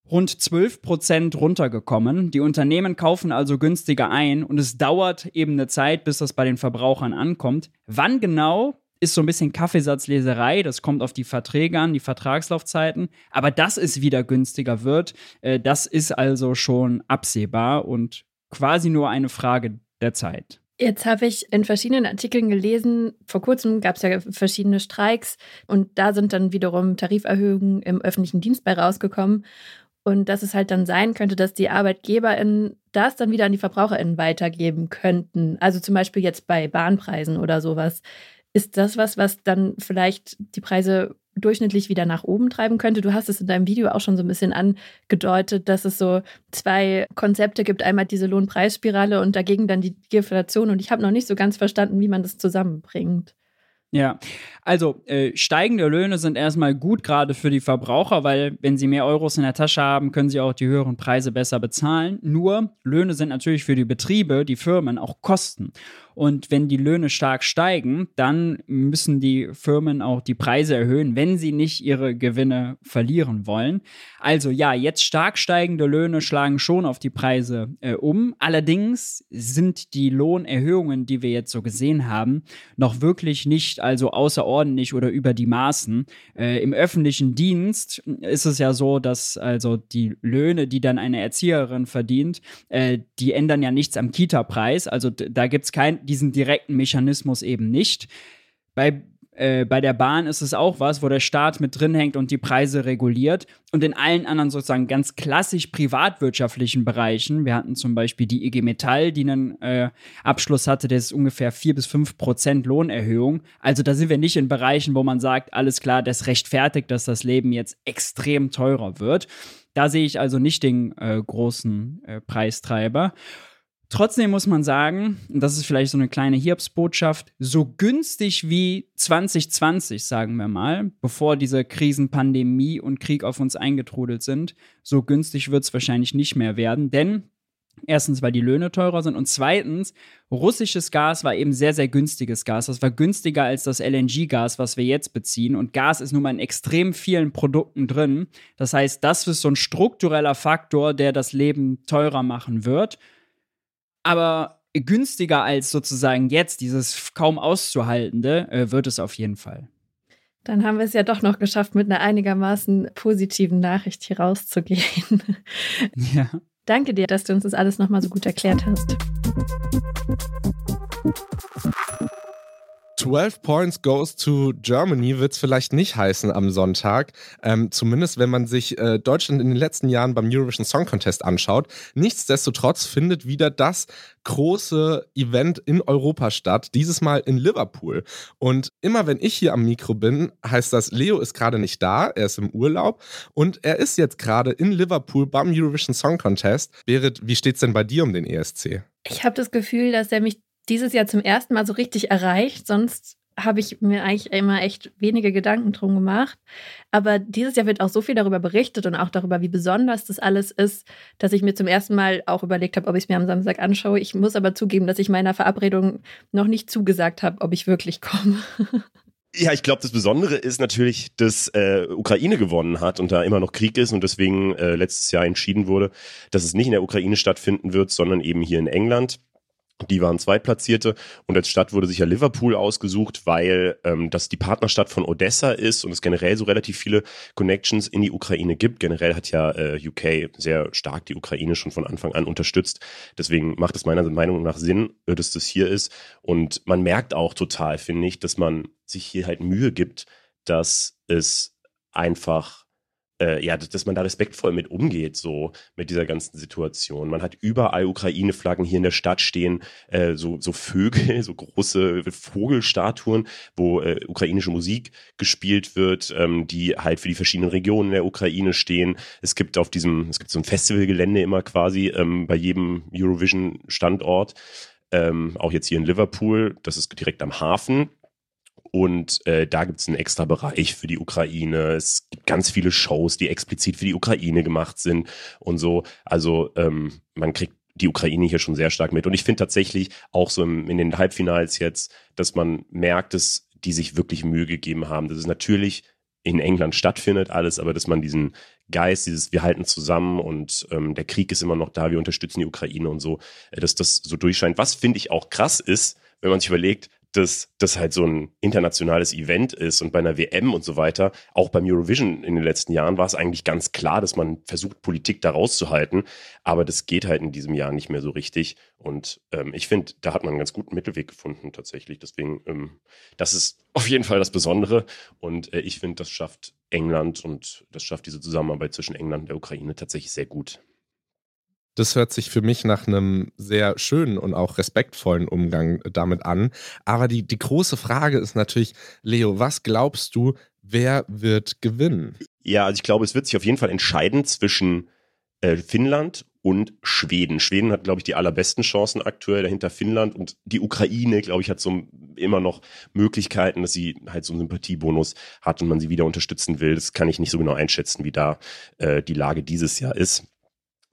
rund 12 Prozent runtergekommen. Die Unternehmen kaufen also günstiger ein und es dauert eben eine Zeit, bis das bei den Verbrauchern ankommt. Wann genau ist so ein bisschen Kaffeesatzleserei, das kommt auf die Verträge an, die Vertragslaufzeiten, aber dass es wieder günstiger wird, äh, das ist also schon absehbar und quasi nur eine Frage der Zeit. Jetzt habe ich in verschiedenen Artikeln gelesen, vor kurzem gab es ja verschiedene Streiks und da sind dann wiederum Tariferhöhungen im öffentlichen Dienst bei rausgekommen. Und dass es halt dann sein könnte, dass die ArbeitgeberInnen das dann wieder an die VerbraucherInnen weitergeben könnten. Also zum Beispiel jetzt bei Bahnpreisen oder sowas. Ist das was, was dann vielleicht die Preise durchschnittlich wieder nach oben treiben könnte. Du hast es in deinem Video auch schon so ein bisschen angedeutet, dass es so zwei Konzepte gibt. Einmal diese Lohnpreisspirale und dagegen dann die Deflation. Und ich habe noch nicht so ganz verstanden, wie man das zusammenbringt. Ja, also äh, steigende Löhne sind erstmal gut gerade für die Verbraucher, weil wenn sie mehr Euros in der Tasche haben, können sie auch die höheren Preise besser bezahlen. Nur Löhne sind natürlich für die Betriebe, die Firmen auch Kosten. Und wenn die Löhne stark steigen, dann müssen die Firmen auch die Preise erhöhen, wenn sie nicht ihre Gewinne verlieren wollen. Also ja, jetzt stark steigende Löhne schlagen schon auf die Preise äh, um. Allerdings sind die Lohnerhöhungen, die wir jetzt so gesehen haben, noch wirklich nicht also außerordentlich oder über die Maßen. Äh, Im öffentlichen Dienst ist es ja so, dass also die Löhne, die dann eine Erzieherin verdient, äh, die ändern ja nichts am Kita-Preis. Also da gibt es diesen direkten Mechanismus eben nicht. Bei äh, bei der Bahn ist es auch was, wo der Staat mit drin hängt und die Preise reguliert. Und in allen anderen sozusagen ganz klassisch privatwirtschaftlichen Bereichen, wir hatten zum Beispiel die IG Metall, die einen äh, Abschluss hatte, der ist ungefähr 4 bis 5 Prozent Lohnerhöhung. Also da sind wir nicht in Bereichen, wo man sagt, alles klar, das rechtfertigt, dass das Leben jetzt extrem teurer wird. Da sehe ich also nicht den äh, großen äh, Preistreiber. Trotzdem muss man sagen, und das ist vielleicht so eine kleine Hiobsbotschaft, so günstig wie 2020, sagen wir mal, bevor diese Krisenpandemie und Krieg auf uns eingetrudelt sind, so günstig wird es wahrscheinlich nicht mehr werden, denn Erstens, weil die Löhne teurer sind und zweitens, russisches Gas war eben sehr, sehr günstiges Gas. Das war günstiger als das LNG-Gas, was wir jetzt beziehen. Und Gas ist nun mal in extrem vielen Produkten drin. Das heißt, das ist so ein struktureller Faktor, der das Leben teurer machen wird aber günstiger als sozusagen jetzt dieses kaum auszuhaltende äh, wird es auf jeden Fall. Dann haben wir es ja doch noch geschafft, mit einer einigermaßen positiven Nachricht hier rauszugehen. Ja. Danke dir, dass du uns das alles nochmal so gut erklärt hast. 12 Points goes to Germany wird es vielleicht nicht heißen am Sonntag. Ähm, zumindest wenn man sich äh, Deutschland in den letzten Jahren beim Eurovision Song Contest anschaut. Nichtsdestotrotz findet wieder das große Event in Europa statt, dieses Mal in Liverpool. Und immer wenn ich hier am Mikro bin, heißt das, Leo ist gerade nicht da, er ist im Urlaub und er ist jetzt gerade in Liverpool beim Eurovision Song Contest. Berit, wie steht's denn bei dir um den ESC? Ich habe das Gefühl, dass er mich dieses Jahr zum ersten Mal so richtig erreicht. Sonst habe ich mir eigentlich immer echt wenige Gedanken drum gemacht. Aber dieses Jahr wird auch so viel darüber berichtet und auch darüber, wie besonders das alles ist, dass ich mir zum ersten Mal auch überlegt habe, ob ich es mir am Samstag anschaue. Ich muss aber zugeben, dass ich meiner Verabredung noch nicht zugesagt habe, ob ich wirklich komme. Ja, ich glaube, das Besondere ist natürlich, dass äh, Ukraine gewonnen hat und da immer noch Krieg ist und deswegen äh, letztes Jahr entschieden wurde, dass es nicht in der Ukraine stattfinden wird, sondern eben hier in England. Die waren Zweitplatzierte und als Stadt wurde sich ja Liverpool ausgesucht, weil ähm, das die Partnerstadt von Odessa ist und es generell so relativ viele Connections in die Ukraine gibt. Generell hat ja äh, UK sehr stark die Ukraine schon von Anfang an unterstützt. Deswegen macht es meiner Meinung nach Sinn, äh, dass das hier ist. Und man merkt auch total, finde ich, dass man sich hier halt Mühe gibt, dass es einfach äh, ja, dass man da respektvoll mit umgeht, so mit dieser ganzen Situation. Man hat überall Ukraine-Flaggen hier in der Stadt stehen, äh, so, so Vögel, so große Vogelstatuen, wo äh, ukrainische Musik gespielt wird, ähm, die halt für die verschiedenen Regionen der Ukraine stehen. Es gibt auf diesem, es gibt so ein Festivalgelände immer quasi ähm, bei jedem Eurovision-Standort. Ähm, auch jetzt hier in Liverpool, das ist direkt am Hafen. Und äh, da gibt es einen extra Bereich für die Ukraine. Es gibt ganz viele Shows, die explizit für die Ukraine gemacht sind und so. Also ähm, man kriegt die Ukraine hier schon sehr stark mit. Und ich finde tatsächlich auch so im, in den Halbfinals jetzt, dass man merkt, dass die sich wirklich Mühe gegeben haben. Das ist natürlich in England stattfindet alles, aber dass man diesen Geist, dieses wir halten zusammen und ähm, der Krieg ist immer noch da, wir unterstützen die Ukraine und so, äh, dass das so durchscheint. Was finde ich auch krass ist, wenn man sich überlegt, dass das halt so ein internationales Event ist und bei einer WM und so weiter, auch beim Eurovision in den letzten Jahren war es eigentlich ganz klar, dass man versucht, Politik da rauszuhalten, aber das geht halt in diesem Jahr nicht mehr so richtig. Und ähm, ich finde, da hat man einen ganz guten Mittelweg gefunden tatsächlich, deswegen, ähm, das ist auf jeden Fall das Besondere. Und äh, ich finde, das schafft England und das schafft diese Zusammenarbeit zwischen England und der Ukraine tatsächlich sehr gut. Das hört sich für mich nach einem sehr schönen und auch respektvollen Umgang damit an. Aber die, die große Frage ist natürlich, Leo, was glaubst du, wer wird gewinnen? Ja, also ich glaube, es wird sich auf jeden Fall entscheiden zwischen äh, Finnland und Schweden. Schweden hat, glaube ich, die allerbesten Chancen aktuell dahinter Finnland und die Ukraine, glaube ich, hat so immer noch Möglichkeiten, dass sie halt so einen Sympathiebonus hat und man sie wieder unterstützen will. Das kann ich nicht so genau einschätzen, wie da äh, die Lage dieses Jahr ist.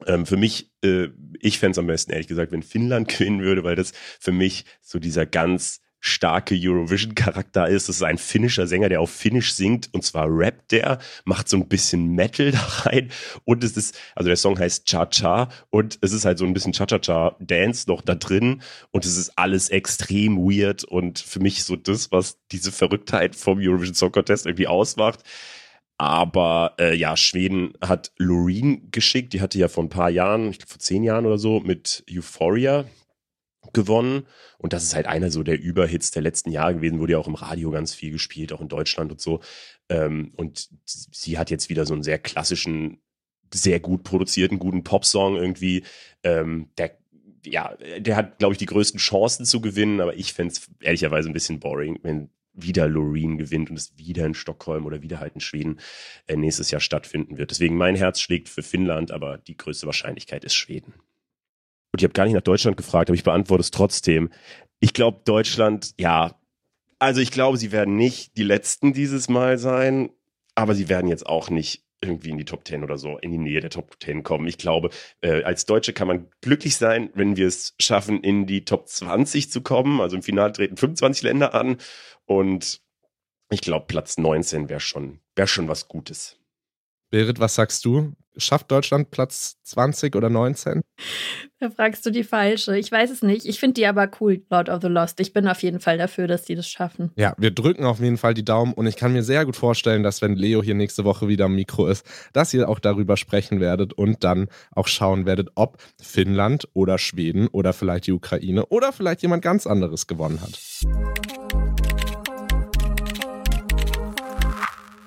Ähm, für mich, äh, ich fände es am besten, ehrlich gesagt, wenn Finnland gewinnen würde, weil das für mich so dieser ganz starke Eurovision-Charakter ist. Das ist ein finnischer Sänger, der auf Finnisch singt und zwar rappt der, macht so ein bisschen Metal da rein und es ist, also der Song heißt Cha-Cha und es ist halt so ein bisschen Cha-Cha-Cha-Dance noch da drin und es ist alles extrem weird und für mich so das, was diese Verrücktheit vom Eurovision Song Contest irgendwie ausmacht. Aber äh, ja, Schweden hat Loreen geschickt. Die hatte ja vor ein paar Jahren, ich glaube vor zehn Jahren oder so, mit Euphoria gewonnen. Und das ist halt einer so der Überhits der letzten Jahre gewesen, wurde ja auch im Radio ganz viel gespielt, auch in Deutschland und so. Ähm, und sie hat jetzt wieder so einen sehr klassischen, sehr gut produzierten, guten Popsong irgendwie. Ähm, der ja, der hat, glaube ich, die größten Chancen zu gewinnen, aber ich fände es ehrlicherweise ein bisschen boring, wenn wieder Loreen gewinnt und es wieder in Stockholm oder wieder halt in Schweden äh, nächstes Jahr stattfinden wird. Deswegen mein Herz schlägt für Finnland, aber die größte Wahrscheinlichkeit ist Schweden. Und ich habe gar nicht nach Deutschland gefragt, aber ich beantworte es trotzdem. Ich glaube, Deutschland, ja, also ich glaube, sie werden nicht die Letzten dieses Mal sein, aber sie werden jetzt auch nicht irgendwie in die Top 10 oder so, in die Nähe der Top 10 kommen. Ich glaube, äh, als Deutsche kann man glücklich sein, wenn wir es schaffen, in die Top 20 zu kommen. Also im Finale treten 25 Länder an und ich glaube, Platz 19 wäre schon, wär schon was Gutes. Berit, was sagst du? Schafft Deutschland Platz 20 oder 19? Da fragst du die falsche. Ich weiß es nicht. Ich finde die aber cool, Lord of the Lost. Ich bin auf jeden Fall dafür, dass die das schaffen. Ja, wir drücken auf jeden Fall die Daumen und ich kann mir sehr gut vorstellen, dass wenn Leo hier nächste Woche wieder am Mikro ist, dass ihr auch darüber sprechen werdet und dann auch schauen werdet, ob Finnland oder Schweden oder vielleicht die Ukraine oder vielleicht jemand ganz anderes gewonnen hat.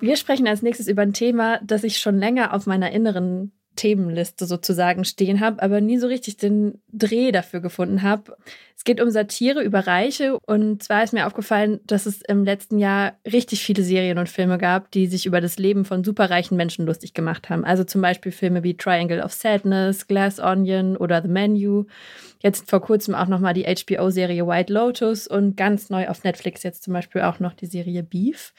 Wir sprechen als nächstes über ein Thema, das ich schon länger auf meiner inneren Themenliste sozusagen stehen habe, aber nie so richtig den Dreh dafür gefunden habe. Es geht um Satire über Reiche und zwar ist mir aufgefallen, dass es im letzten Jahr richtig viele Serien und Filme gab, die sich über das Leben von superreichen Menschen lustig gemacht haben. Also zum Beispiel Filme wie Triangle of Sadness, Glass Onion oder The Menu. Jetzt vor kurzem auch nochmal die HBO-Serie White Lotus und ganz neu auf Netflix jetzt zum Beispiel auch noch die Serie Beef.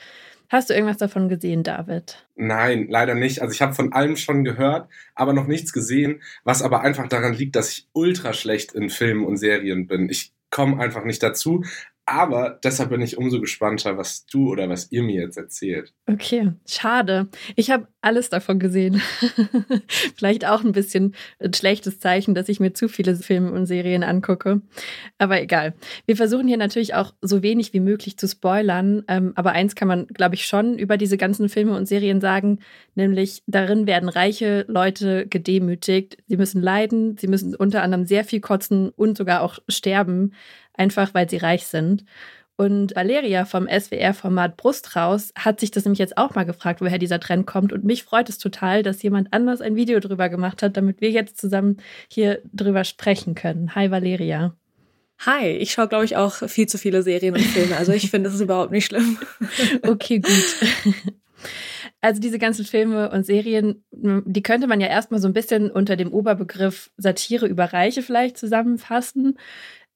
Hast du irgendwas davon gesehen, David? Nein, leider nicht. Also ich habe von allem schon gehört, aber noch nichts gesehen, was aber einfach daran liegt, dass ich ultra schlecht in Filmen und Serien bin. Ich komme einfach nicht dazu. Aber deshalb bin ich umso gespannter, was du oder was ihr mir jetzt erzählt. Okay, schade. Ich habe alles davon gesehen. Vielleicht auch ein bisschen ein schlechtes Zeichen, dass ich mir zu viele Filme und Serien angucke. Aber egal. Wir versuchen hier natürlich auch so wenig wie möglich zu spoilern. Ähm, aber eins kann man, glaube ich, schon über diese ganzen Filme und Serien sagen, nämlich darin werden reiche Leute gedemütigt. Sie müssen leiden, sie müssen unter anderem sehr viel kotzen und sogar auch sterben einfach weil sie reich sind. Und Valeria vom SWR-Format Brust raus hat sich das nämlich jetzt auch mal gefragt, woher dieser Trend kommt. Und mich freut es total, dass jemand anders ein Video drüber gemacht hat, damit wir jetzt zusammen hier drüber sprechen können. Hi Valeria. Hi, ich schaue, glaube ich, auch viel zu viele Serien und Filme. Also ich finde, das ist überhaupt nicht schlimm. Okay, gut. Also diese ganzen Filme und Serien, die könnte man ja erstmal so ein bisschen unter dem Oberbegriff Satire über Reiche vielleicht zusammenfassen.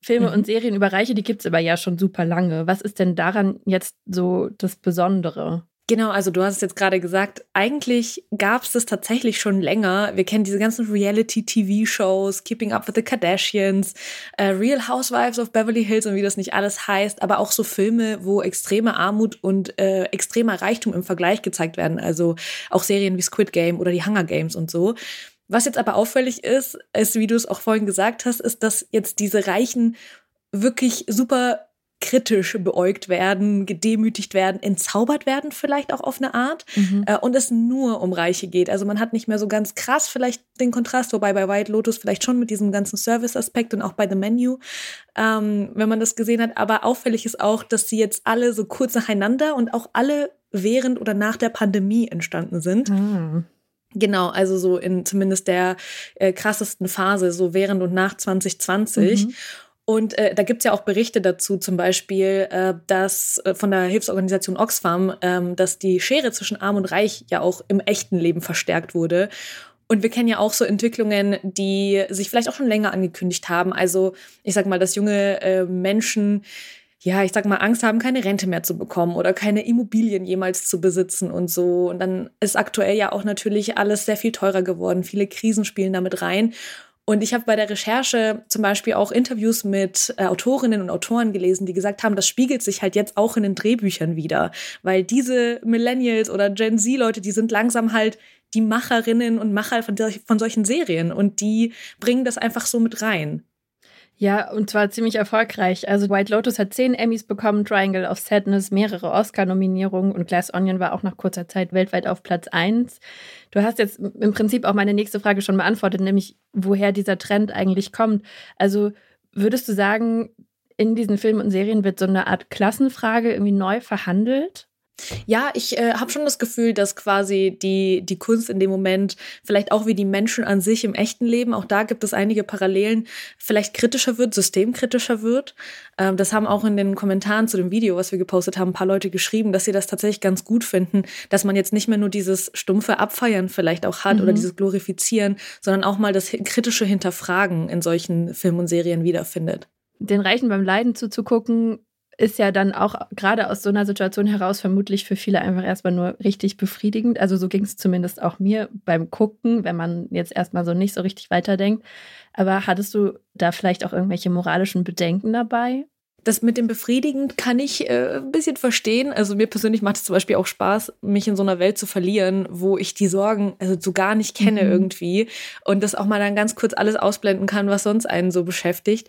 Filme mhm. und Serien über Reiche, die gibt es aber ja schon super lange. Was ist denn daran jetzt so das Besondere? Genau, also du hast es jetzt gerade gesagt, eigentlich gab es das tatsächlich schon länger. Wir kennen diese ganzen Reality-TV-Shows, Keeping Up with the Kardashians, äh, Real Housewives of Beverly Hills und wie das nicht alles heißt, aber auch so Filme, wo extreme Armut und äh, extremer Reichtum im Vergleich gezeigt werden. Also auch Serien wie Squid Game oder die Hunger Games und so. Was jetzt aber auffällig ist, ist, wie du es auch vorhin gesagt hast, ist, dass jetzt diese Reichen wirklich super kritisch beäugt werden, gedemütigt werden, entzaubert werden vielleicht auch auf eine Art mhm. äh, und es nur um Reiche geht. Also man hat nicht mehr so ganz krass vielleicht den Kontrast, wobei bei White Lotus vielleicht schon mit diesem ganzen Service-Aspekt und auch bei The Menu, ähm, wenn man das gesehen hat. Aber auffällig ist auch, dass sie jetzt alle so kurz nacheinander und auch alle während oder nach der Pandemie entstanden sind. Mhm. Genau, also so in zumindest der äh, krassesten Phase, so während und nach 2020. Mhm. Und äh, da gibt's ja auch Berichte dazu, zum Beispiel, äh, dass äh, von der Hilfsorganisation Oxfam, ähm, dass die Schere zwischen Arm und Reich ja auch im echten Leben verstärkt wurde. Und wir kennen ja auch so Entwicklungen, die sich vielleicht auch schon länger angekündigt haben. Also ich sag mal, dass junge äh, Menschen ja, ich sag mal, Angst haben, keine Rente mehr zu bekommen oder keine Immobilien jemals zu besitzen und so. Und dann ist aktuell ja auch natürlich alles sehr viel teurer geworden. Viele Krisen spielen damit rein. Und ich habe bei der Recherche zum Beispiel auch Interviews mit äh, Autorinnen und Autoren gelesen, die gesagt haben, das spiegelt sich halt jetzt auch in den Drehbüchern wieder, weil diese Millennials oder Gen Z-Leute, die sind langsam halt die Macherinnen und Macher von, von solchen Serien und die bringen das einfach so mit rein. Ja, und zwar ziemlich erfolgreich. Also White Lotus hat zehn Emmys bekommen, Triangle of Sadness, mehrere Oscar-Nominierungen und Glass Onion war auch nach kurzer Zeit weltweit auf Platz 1. Du hast jetzt im Prinzip auch meine nächste Frage schon beantwortet, nämlich woher dieser Trend eigentlich kommt. Also würdest du sagen, in diesen Filmen und Serien wird so eine Art Klassenfrage irgendwie neu verhandelt? Ja, ich äh, habe schon das Gefühl, dass quasi die, die Kunst in dem Moment, vielleicht auch wie die Menschen an sich im echten Leben, auch da gibt es einige Parallelen, vielleicht kritischer wird, systemkritischer wird. Ähm, das haben auch in den Kommentaren zu dem Video, was wir gepostet haben, ein paar Leute geschrieben, dass sie das tatsächlich ganz gut finden, dass man jetzt nicht mehr nur dieses stumpfe Abfeiern vielleicht auch hat mhm. oder dieses Glorifizieren, sondern auch mal das kritische Hinterfragen in solchen Filmen und Serien wiederfindet. Den Reichen beim Leiden zuzugucken, ist ja dann auch gerade aus so einer Situation heraus vermutlich für viele einfach erstmal nur richtig befriedigend. Also so ging es zumindest auch mir beim Gucken, wenn man jetzt erstmal so nicht so richtig weiterdenkt. Aber hattest du da vielleicht auch irgendwelche moralischen Bedenken dabei? Das mit dem befriedigend kann ich äh, ein bisschen verstehen. Also mir persönlich macht es zum Beispiel auch Spaß, mich in so einer Welt zu verlieren, wo ich die Sorgen also so gar nicht kenne mhm. irgendwie und das auch mal dann ganz kurz alles ausblenden kann, was sonst einen so beschäftigt.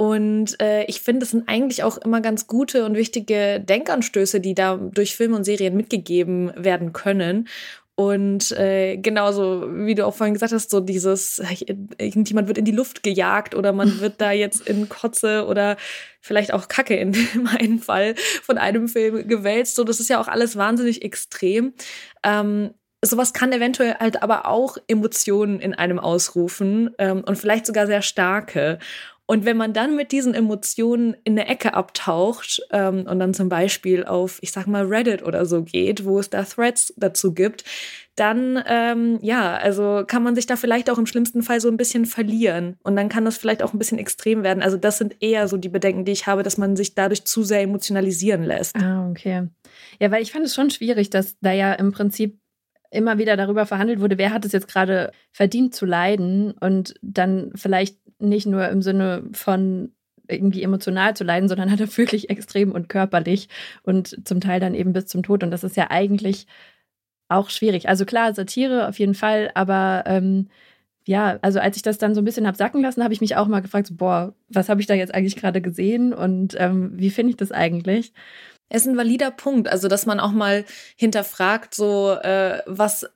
Und äh, ich finde, es sind eigentlich auch immer ganz gute und wichtige Denkanstöße, die da durch Filme und Serien mitgegeben werden können. Und äh, genauso, wie du auch vorhin gesagt hast, so dieses, irgendjemand wird in die Luft gejagt oder man wird da jetzt in Kotze oder vielleicht auch Kacke in meinem Fall von einem Film gewälzt. So, das ist ja auch alles wahnsinnig extrem. Ähm, sowas kann eventuell halt aber auch Emotionen in einem ausrufen ähm, und vielleicht sogar sehr starke. Und wenn man dann mit diesen Emotionen in eine Ecke abtaucht ähm, und dann zum Beispiel auf, ich sag mal, Reddit oder so geht, wo es da Threads dazu gibt, dann, ähm, ja, also kann man sich da vielleicht auch im schlimmsten Fall so ein bisschen verlieren. Und dann kann das vielleicht auch ein bisschen extrem werden. Also das sind eher so die Bedenken, die ich habe, dass man sich dadurch zu sehr emotionalisieren lässt. Ah, okay. Ja, weil ich fand es schon schwierig, dass da ja im Prinzip immer wieder darüber verhandelt wurde, wer hat es jetzt gerade verdient zu leiden und dann vielleicht nicht nur im Sinne von irgendwie emotional zu leiden, sondern halt wirklich extrem und körperlich und zum Teil dann eben bis zum Tod. Und das ist ja eigentlich auch schwierig. Also klar, Satire auf jeden Fall, aber ähm, ja, also als ich das dann so ein bisschen hab sacken lassen, habe ich mich auch mal gefragt, so, boah, was habe ich da jetzt eigentlich gerade gesehen und ähm, wie finde ich das eigentlich? Es ist ein valider Punkt, also dass man auch mal hinterfragt, so äh, was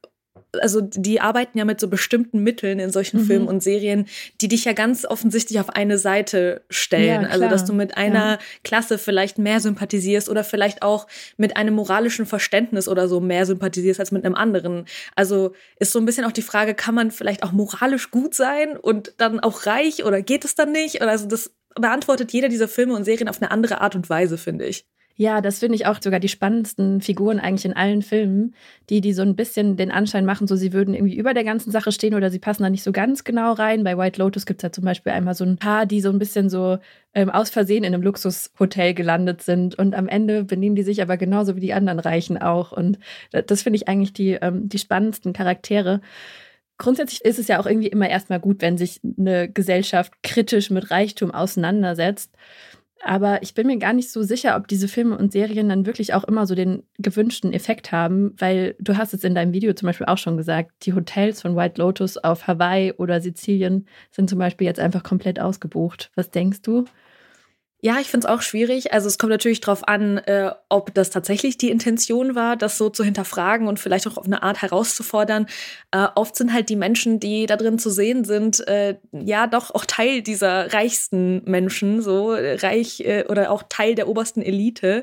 also die arbeiten ja mit so bestimmten Mitteln in solchen mhm. Filmen und Serien, die dich ja ganz offensichtlich auf eine Seite stellen. Ja, also dass du mit einer ja. Klasse vielleicht mehr sympathisierst oder vielleicht auch mit einem moralischen Verständnis oder so mehr sympathisierst als mit einem anderen. Also ist so ein bisschen auch die Frage, kann man vielleicht auch moralisch gut sein und dann auch reich oder geht es dann nicht? Oder also das beantwortet jeder dieser Filme und Serien auf eine andere Art und Weise, finde ich. Ja, das finde ich auch sogar die spannendsten Figuren eigentlich in allen Filmen, die, die so ein bisschen den Anschein machen, so sie würden irgendwie über der ganzen Sache stehen oder sie passen da nicht so ganz genau rein. Bei White Lotus gibt es ja zum Beispiel einmal so ein paar, die so ein bisschen so ähm, aus Versehen in einem Luxushotel gelandet sind und am Ende benehmen die sich aber genauso wie die anderen Reichen auch. Und das finde ich eigentlich die, ähm, die spannendsten Charaktere grundsätzlich ist es ja auch irgendwie immer erstmal gut, wenn sich eine Gesellschaft kritisch mit Reichtum auseinandersetzt. Aber ich bin mir gar nicht so sicher, ob diese Filme und Serien dann wirklich auch immer so den gewünschten Effekt haben, weil du hast es in deinem Video zum Beispiel auch schon gesagt, die Hotels von White Lotus auf Hawaii oder Sizilien sind zum Beispiel jetzt einfach komplett ausgebucht. Was denkst du? Ja, ich finde es auch schwierig. Also es kommt natürlich darauf an, äh, ob das tatsächlich die Intention war, das so zu hinterfragen und vielleicht auch auf eine Art herauszufordern. Äh, oft sind halt die Menschen, die da drin zu sehen sind, äh, ja doch auch Teil dieser reichsten Menschen, so reich äh, oder auch Teil der obersten Elite.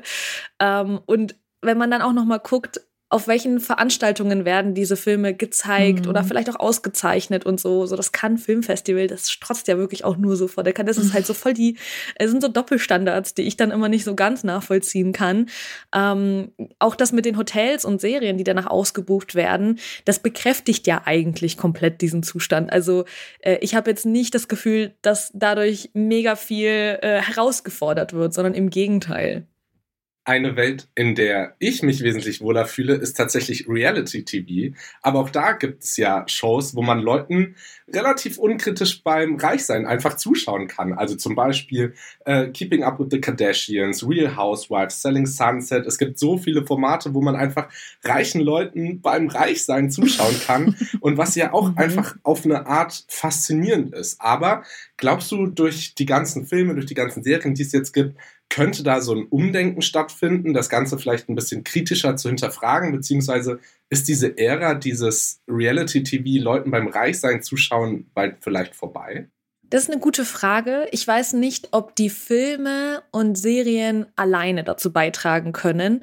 Ähm, und wenn man dann auch noch mal guckt, auf welchen Veranstaltungen werden diese Filme gezeigt mhm. oder vielleicht auch ausgezeichnet und so. So das Cannes Filmfestival, das strotzt ja wirklich auch nur so vor der Cannes. Das ist halt so voll die, es sind so Doppelstandards, die ich dann immer nicht so ganz nachvollziehen kann. Ähm, auch das mit den Hotels und Serien, die danach ausgebucht werden, das bekräftigt ja eigentlich komplett diesen Zustand. Also äh, ich habe jetzt nicht das Gefühl, dass dadurch mega viel äh, herausgefordert wird, sondern im Gegenteil eine Welt, in der ich mich wesentlich wohler fühle, ist tatsächlich Reality TV. Aber auch da gibt es ja Shows, wo man Leuten relativ unkritisch beim Reichsein einfach zuschauen kann. Also zum Beispiel äh, Keeping Up with the Kardashians, Real Housewives, Selling Sunset. Es gibt so viele Formate, wo man einfach reichen Leuten beim Reichsein zuschauen kann. und was ja auch mhm. einfach auf eine Art faszinierend ist. Aber glaubst du, durch die ganzen Filme, durch die ganzen Serien, die es jetzt gibt, könnte da so ein Umdenken stattfinden, das Ganze vielleicht ein bisschen kritischer zu hinterfragen, beziehungsweise ist diese Ära dieses Reality-TV Leuten beim Reichsein zuschauen bald vielleicht vorbei? Das ist eine gute Frage. Ich weiß nicht, ob die Filme und Serien alleine dazu beitragen können.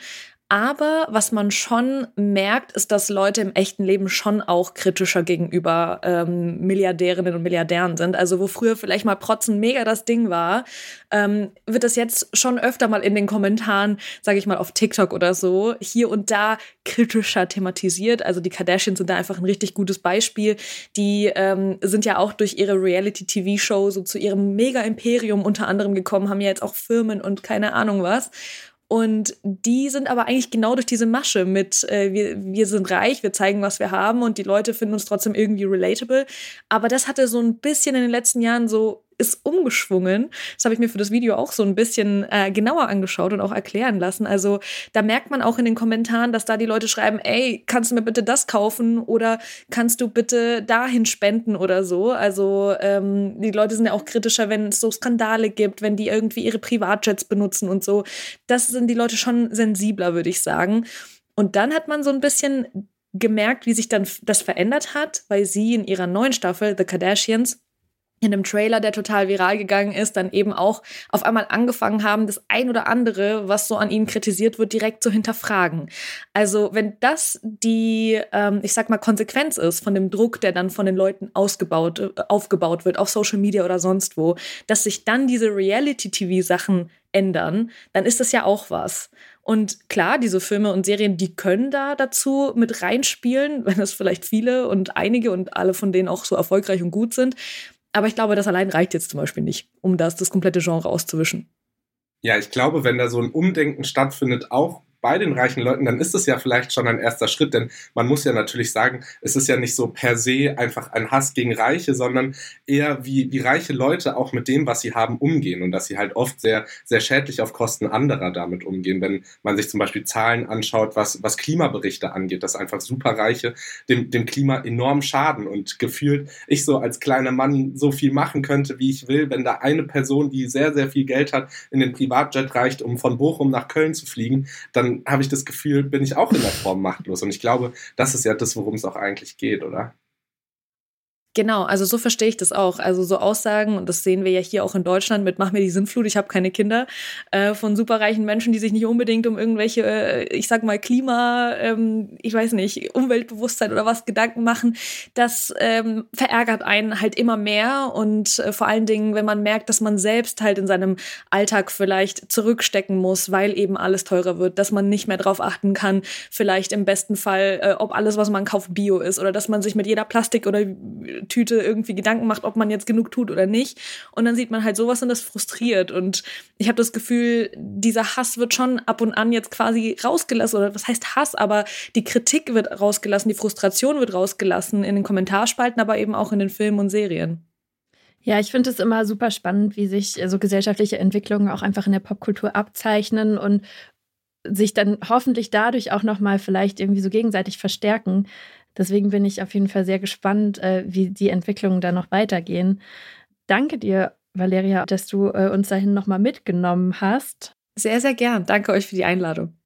Aber was man schon merkt, ist, dass Leute im echten Leben schon auch kritischer gegenüber ähm, Milliardärinnen und Milliardären sind. Also wo früher vielleicht mal Protzen mega das Ding war, ähm, wird das jetzt schon öfter mal in den Kommentaren, sage ich mal auf TikTok oder so, hier und da kritischer thematisiert. Also die Kardashians sind da einfach ein richtig gutes Beispiel. Die ähm, sind ja auch durch ihre Reality-TV-Show so zu ihrem Mega-Imperium unter anderem gekommen, haben ja jetzt auch Firmen und keine Ahnung was. Und die sind aber eigentlich genau durch diese Masche mit, äh, wir, wir sind reich, wir zeigen, was wir haben und die Leute finden uns trotzdem irgendwie relatable. Aber das hatte so ein bisschen in den letzten Jahren so ist umgeschwungen. Das habe ich mir für das Video auch so ein bisschen äh, genauer angeschaut und auch erklären lassen. Also da merkt man auch in den Kommentaren, dass da die Leute schreiben, ey, kannst du mir bitte das kaufen oder kannst du bitte dahin spenden oder so. Also ähm, die Leute sind ja auch kritischer, wenn es so Skandale gibt, wenn die irgendwie ihre Privatjets benutzen und so. Das sind die Leute schon sensibler, würde ich sagen. Und dann hat man so ein bisschen gemerkt, wie sich dann das verändert hat, weil sie in ihrer neuen Staffel, The Kardashians, in einem Trailer, der total viral gegangen ist, dann eben auch auf einmal angefangen haben, das ein oder andere, was so an ihnen kritisiert wird, direkt zu hinterfragen. Also wenn das die, ähm, ich sag mal, Konsequenz ist von dem Druck, der dann von den Leuten ausgebaut, äh, aufgebaut wird, auf Social Media oder sonst wo, dass sich dann diese Reality-TV-Sachen ändern, dann ist das ja auch was. Und klar, diese Filme und Serien, die können da dazu mit reinspielen, wenn es vielleicht viele und einige und alle von denen auch so erfolgreich und gut sind. Aber ich glaube, das allein reicht jetzt zum Beispiel nicht, um das, das komplette Genre auszuwischen. Ja, ich glaube, wenn da so ein Umdenken stattfindet, auch bei den reichen Leuten, dann ist es ja vielleicht schon ein erster Schritt, denn man muss ja natürlich sagen, es ist ja nicht so per se einfach ein Hass gegen Reiche, sondern eher wie, wie reiche Leute auch mit dem, was sie haben, umgehen und dass sie halt oft sehr, sehr schädlich auf Kosten anderer damit umgehen. Wenn man sich zum Beispiel Zahlen anschaut, was, was Klimaberichte angeht, dass einfach Superreiche dem, dem Klima enorm schaden und gefühlt ich so als kleiner Mann so viel machen könnte, wie ich will, wenn da eine Person, die sehr, sehr viel Geld hat, in den Privatjet reicht, um von Bochum nach Köln zu fliegen, dann dann habe ich das Gefühl, bin ich auch in der Form machtlos. Und ich glaube, das ist ja das, worum es auch eigentlich geht, oder? Genau, also so verstehe ich das auch. Also so Aussagen, und das sehen wir ja hier auch in Deutschland mit Mach mir die Sinnflut, ich habe keine Kinder, äh, von superreichen Menschen, die sich nicht unbedingt um irgendwelche, äh, ich sag mal, Klima, ähm, ich weiß nicht, Umweltbewusstsein oder was Gedanken machen, das ähm, verärgert einen halt immer mehr. Und äh, vor allen Dingen, wenn man merkt, dass man selbst halt in seinem Alltag vielleicht zurückstecken muss, weil eben alles teurer wird, dass man nicht mehr drauf achten kann, vielleicht im besten Fall, äh, ob alles, was man kauft, bio ist oder dass man sich mit jeder Plastik oder Tüte irgendwie Gedanken macht, ob man jetzt genug tut oder nicht. Und dann sieht man halt sowas und das frustriert. Und ich habe das Gefühl, dieser Hass wird schon ab und an jetzt quasi rausgelassen. Oder was heißt Hass? Aber die Kritik wird rausgelassen, die Frustration wird rausgelassen in den Kommentarspalten, aber eben auch in den Filmen und Serien. Ja, ich finde es immer super spannend, wie sich so gesellschaftliche Entwicklungen auch einfach in der Popkultur abzeichnen und sich dann hoffentlich dadurch auch nochmal vielleicht irgendwie so gegenseitig verstärken. Deswegen bin ich auf jeden Fall sehr gespannt, äh, wie die Entwicklungen da noch weitergehen. Danke dir, Valeria, dass du äh, uns dahin nochmal mitgenommen hast. Sehr, sehr gern. Danke euch für die Einladung.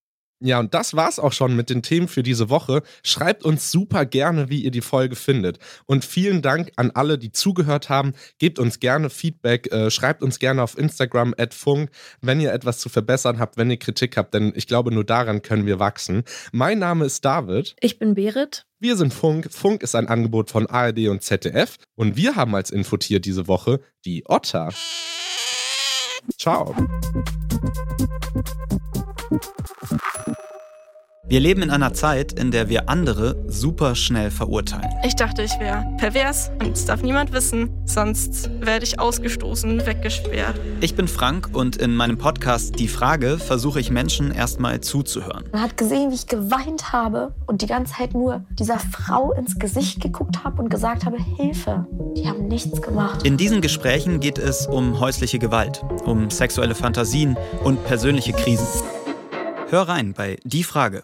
Ja, und das war's auch schon mit den Themen für diese Woche. Schreibt uns super gerne, wie ihr die Folge findet. Und vielen Dank an alle, die zugehört haben. Gebt uns gerne Feedback, äh, schreibt uns gerne auf Instagram at Funk, wenn ihr etwas zu verbessern habt, wenn ihr Kritik habt, denn ich glaube, nur daran können wir wachsen. Mein Name ist David. Ich bin Berit. Wir sind Funk. Funk ist ein Angebot von ARD und ZDF. Und wir haben als Infotier diese Woche die Otter. Ciao. Wir leben in einer Zeit, in der wir andere super schnell verurteilen. Ich dachte, ich wäre pervers und es darf niemand wissen, sonst werde ich ausgestoßen, weggesperrt. Ich bin Frank und in meinem Podcast Die Frage versuche ich Menschen erstmal zuzuhören. Man hat gesehen, wie ich geweint habe und die ganze Zeit nur dieser Frau ins Gesicht geguckt habe und gesagt habe, Hilfe. Die haben nichts gemacht. In diesen Gesprächen geht es um häusliche Gewalt, um sexuelle Fantasien und persönliche Krisen. Hör rein bei Die Frage